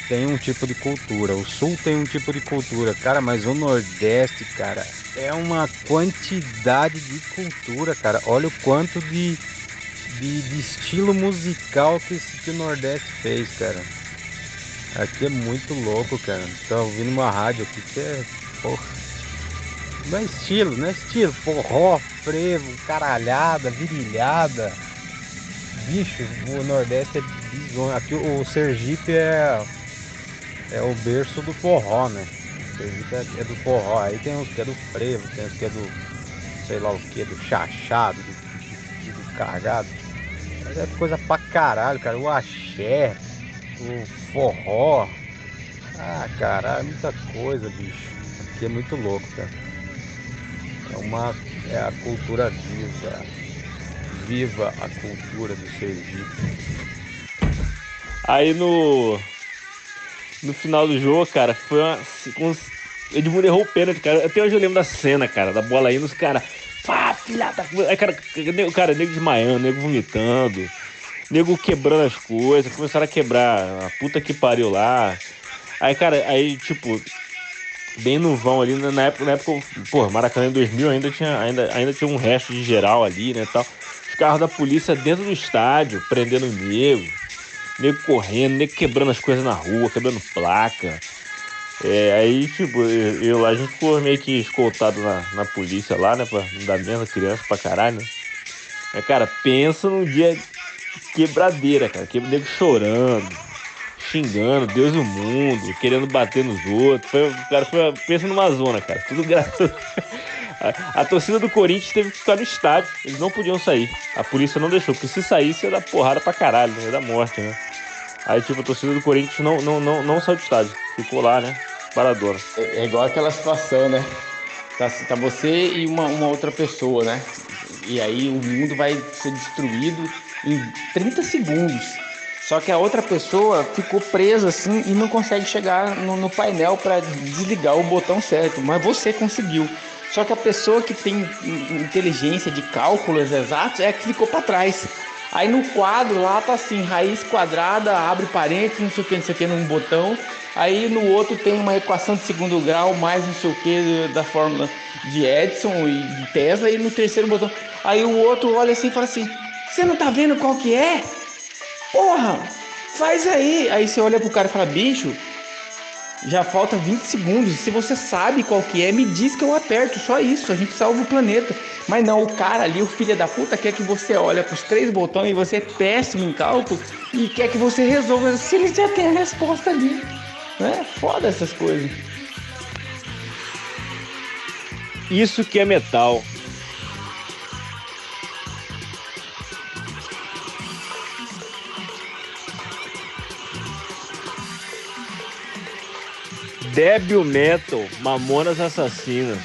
tem um tipo de cultura, o Sul tem um tipo de cultura, cara, mas o Nordeste, cara, é uma quantidade de cultura, cara. Olha o quanto de, de, de estilo musical que, esse, que o Nordeste fez, cara. Aqui é muito louco, cara. Tô ouvindo uma rádio aqui que é. Porra. Não é estilo, não é estilo. Forró, frevo, caralhada, virilhada. Bicho, o Nordeste é bizonho. Aqui o Sergipe é. É o berço do forró, né? O Sergipe é, é do forró. Aí tem uns que é do frevo, tem uns que é do. sei lá o que, do chachado, do, do, do cagado. Mas é coisa pra caralho, cara. O axé, o forró. Ah, caralho, muita coisa, bicho. Aqui é muito louco, cara. É uma. É a cultura viva. Viva a cultura do Sergipe. Aí no. No final do jogo, cara, foi uma. Edmundo errou o pênalti, cara. Até hoje eu lembro da cena, cara, da bola indo, os caras. Pá, filha da. Aí, cara, nego- cara, nego desmaiando, nego vomitando, nego quebrando as coisas, começaram a quebrar a puta que pariu lá. Aí, cara, aí, tipo, bem no vão ali, na época, na época, pô, Maracanã em 2000 ainda tinha, ainda, ainda tinha um resto de geral ali, né, tal. Os carros da polícia dentro do estádio, prendendo nego, nego correndo, nego quebrando as coisas na rua, quebrando placa. É, aí, tipo, eu, lá, a gente ficou meio que escoltado na, na polícia lá, né, pra dar menos criança pra caralho, né. Mas, cara, pensa num dia quebradeira, cara, que nego chorando, xingando, Deus e o mundo, querendo bater nos outros. Foi, cara, foi, pensa numa zona, cara. Tudo graças. A, a torcida do Corinthians teve que ficar no estádio. Eles não podiam sair. A polícia não deixou, porque se saísse ia dar porrada pra caralho, né? ia dar morte, né? Aí, tipo, a torcida do Corinthians não, não, não, não saiu do estádio. Ficou lá, né? Paradona. É, é igual aquela situação, né? Tá, tá você e uma, uma outra pessoa, né? E aí o mundo vai ser destruído em 30 segundos. Só que a outra pessoa ficou presa assim e não consegue chegar no, no painel para desligar o botão certo, mas você conseguiu. Só que a pessoa que tem in- inteligência de cálculos exatos é a que ficou para trás. Aí no quadro lá tá assim, raiz quadrada, abre parênteses, não sei o que, não sei o que, num botão. Aí no outro tem uma equação de segundo grau, mais não sei o que, da fórmula de Edison e de Tesla, e no terceiro botão. Aí o outro olha assim e fala assim, você não tá vendo qual que é? Porra, faz aí. Aí você olha pro cara e fala, bicho, já falta 20 segundos. Se você sabe qual que é, me diz que eu aperto. Só isso, a gente salva o planeta. Mas não, o cara ali, o filho da puta, quer que você olhe pros três botões e você é péssimo em cálculo e quer que você resolva. Se ele já tem a resposta ali. Né? Foda essas coisas. Isso que é metal. Débil Metal, Mamonas Assassinas.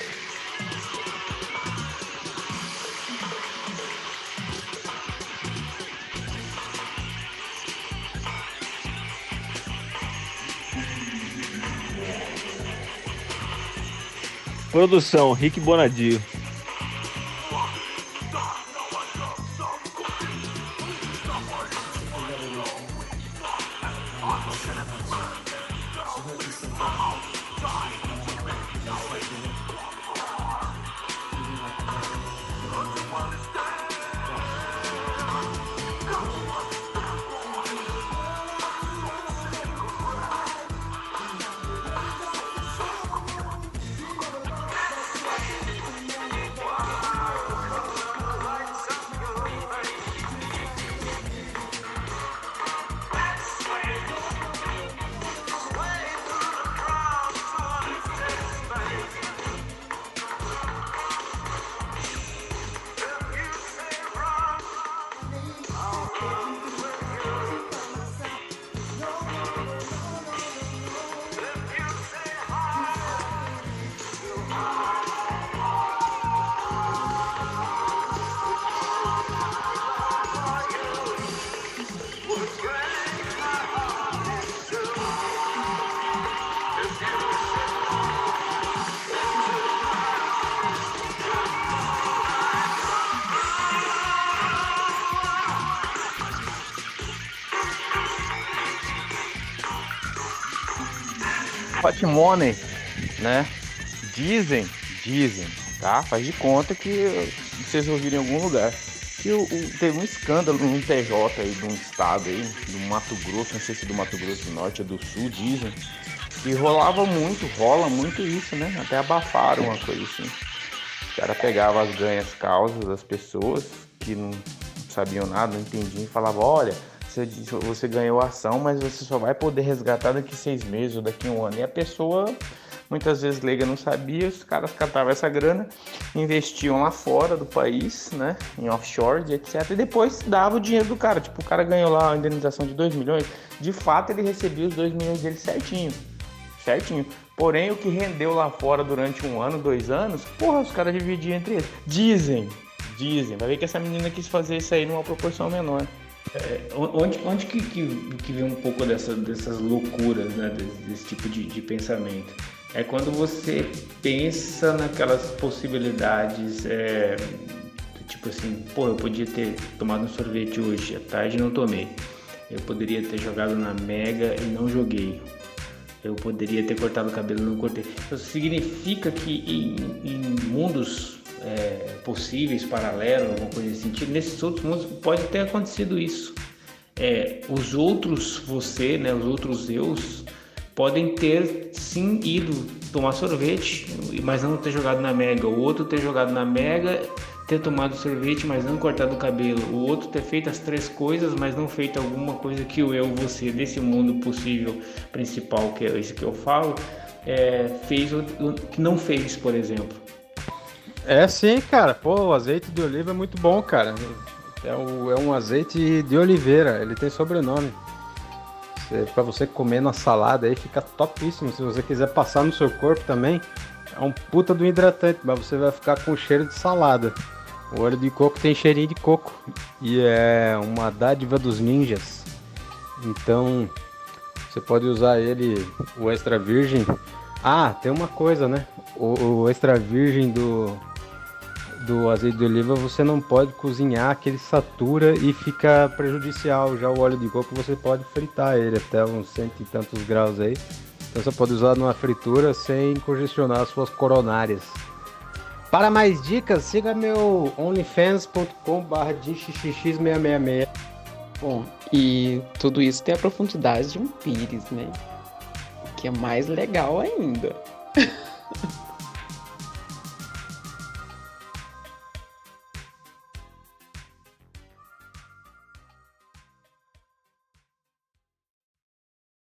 Produção, Rick Bonadio. Money, né? Dizem, dizem, tá? Faz de conta que vocês ouviram em algum lugar. Que o, o- teve um escândalo num TJ aí de um estado aí, do Mato Grosso, não sei se do Mato Grosso do Norte ou do Sul, dizem. E rolava muito, rola muito isso, né? Até abafaram uma coisa assim. O cara pegava as ganhas causas das pessoas que não sabiam nada, não entendiam e falava, olha, você, você ganhou a ação, mas você só vai poder resgatar daqui seis meses ou daqui um ano. E a pessoa, muitas vezes leiga, não sabia, os caras catavam essa grana, investiam lá fora do país, né? Em offshore, etc. E depois dava o dinheiro do cara. Tipo, o cara ganhou lá a indenização de 2 milhões, de fato ele recebia os 2 milhões dele certinho certinho. Porém, o que rendeu lá fora durante um ano, dois anos, porra, os caras dividiam entre eles. Dizem, dizem. Vai ver que essa menina quis fazer isso aí numa proporção menor. É, onde onde que, que, que vem um pouco dessa, dessas loucuras, né? Desse, desse tipo de, de pensamento? É quando você pensa naquelas possibilidades, é, tipo assim, pô, eu podia ter tomado um sorvete hoje, à tarde não tomei. Eu poderia ter jogado na Mega e não joguei. Eu poderia ter cortado o cabelo e não cortei. Isso significa que em, em mundos é, possíveis, paralelos, alguma coisa nesse sentido, nesses outros mundos pode ter acontecido isso. É, os outros você, né, os outros eus, podem ter sim ido tomar sorvete, mas não ter jogado na Mega. O outro ter jogado na Mega, ter tomado sorvete, mas não cortado o cabelo. O outro ter feito as três coisas, mas não feito alguma coisa que o eu, você, desse mundo possível principal, que é esse que eu falo, é, fez que não fez, por exemplo. É sim, cara. Pô, o azeite de oliva é muito bom, cara. É, o- é um azeite de oliveira, ele tem sobrenome. Você, pra você comer na salada aí fica topíssimo. Se você quiser passar no seu corpo também, é um puta do hidratante, mas você vai ficar com cheiro de salada. O óleo de coco tem cheirinho de coco e é uma dádiva dos ninjas. Então, você pode usar ele, o extra virgem. Ah, tem uma coisa, né? O, o extra virgem do, do azeite de oliva você não pode cozinhar que ele satura e fica prejudicial. Já o óleo de coco você pode fritar ele até uns cento e tantos graus aí. Então você pode usar numa fritura sem congestionar as suas coronárias. Para mais dicas, siga meu onlyfans.com.br xxx666. Bom, e tudo isso tem a profundidade de um pires, né? Que é mais legal ainda.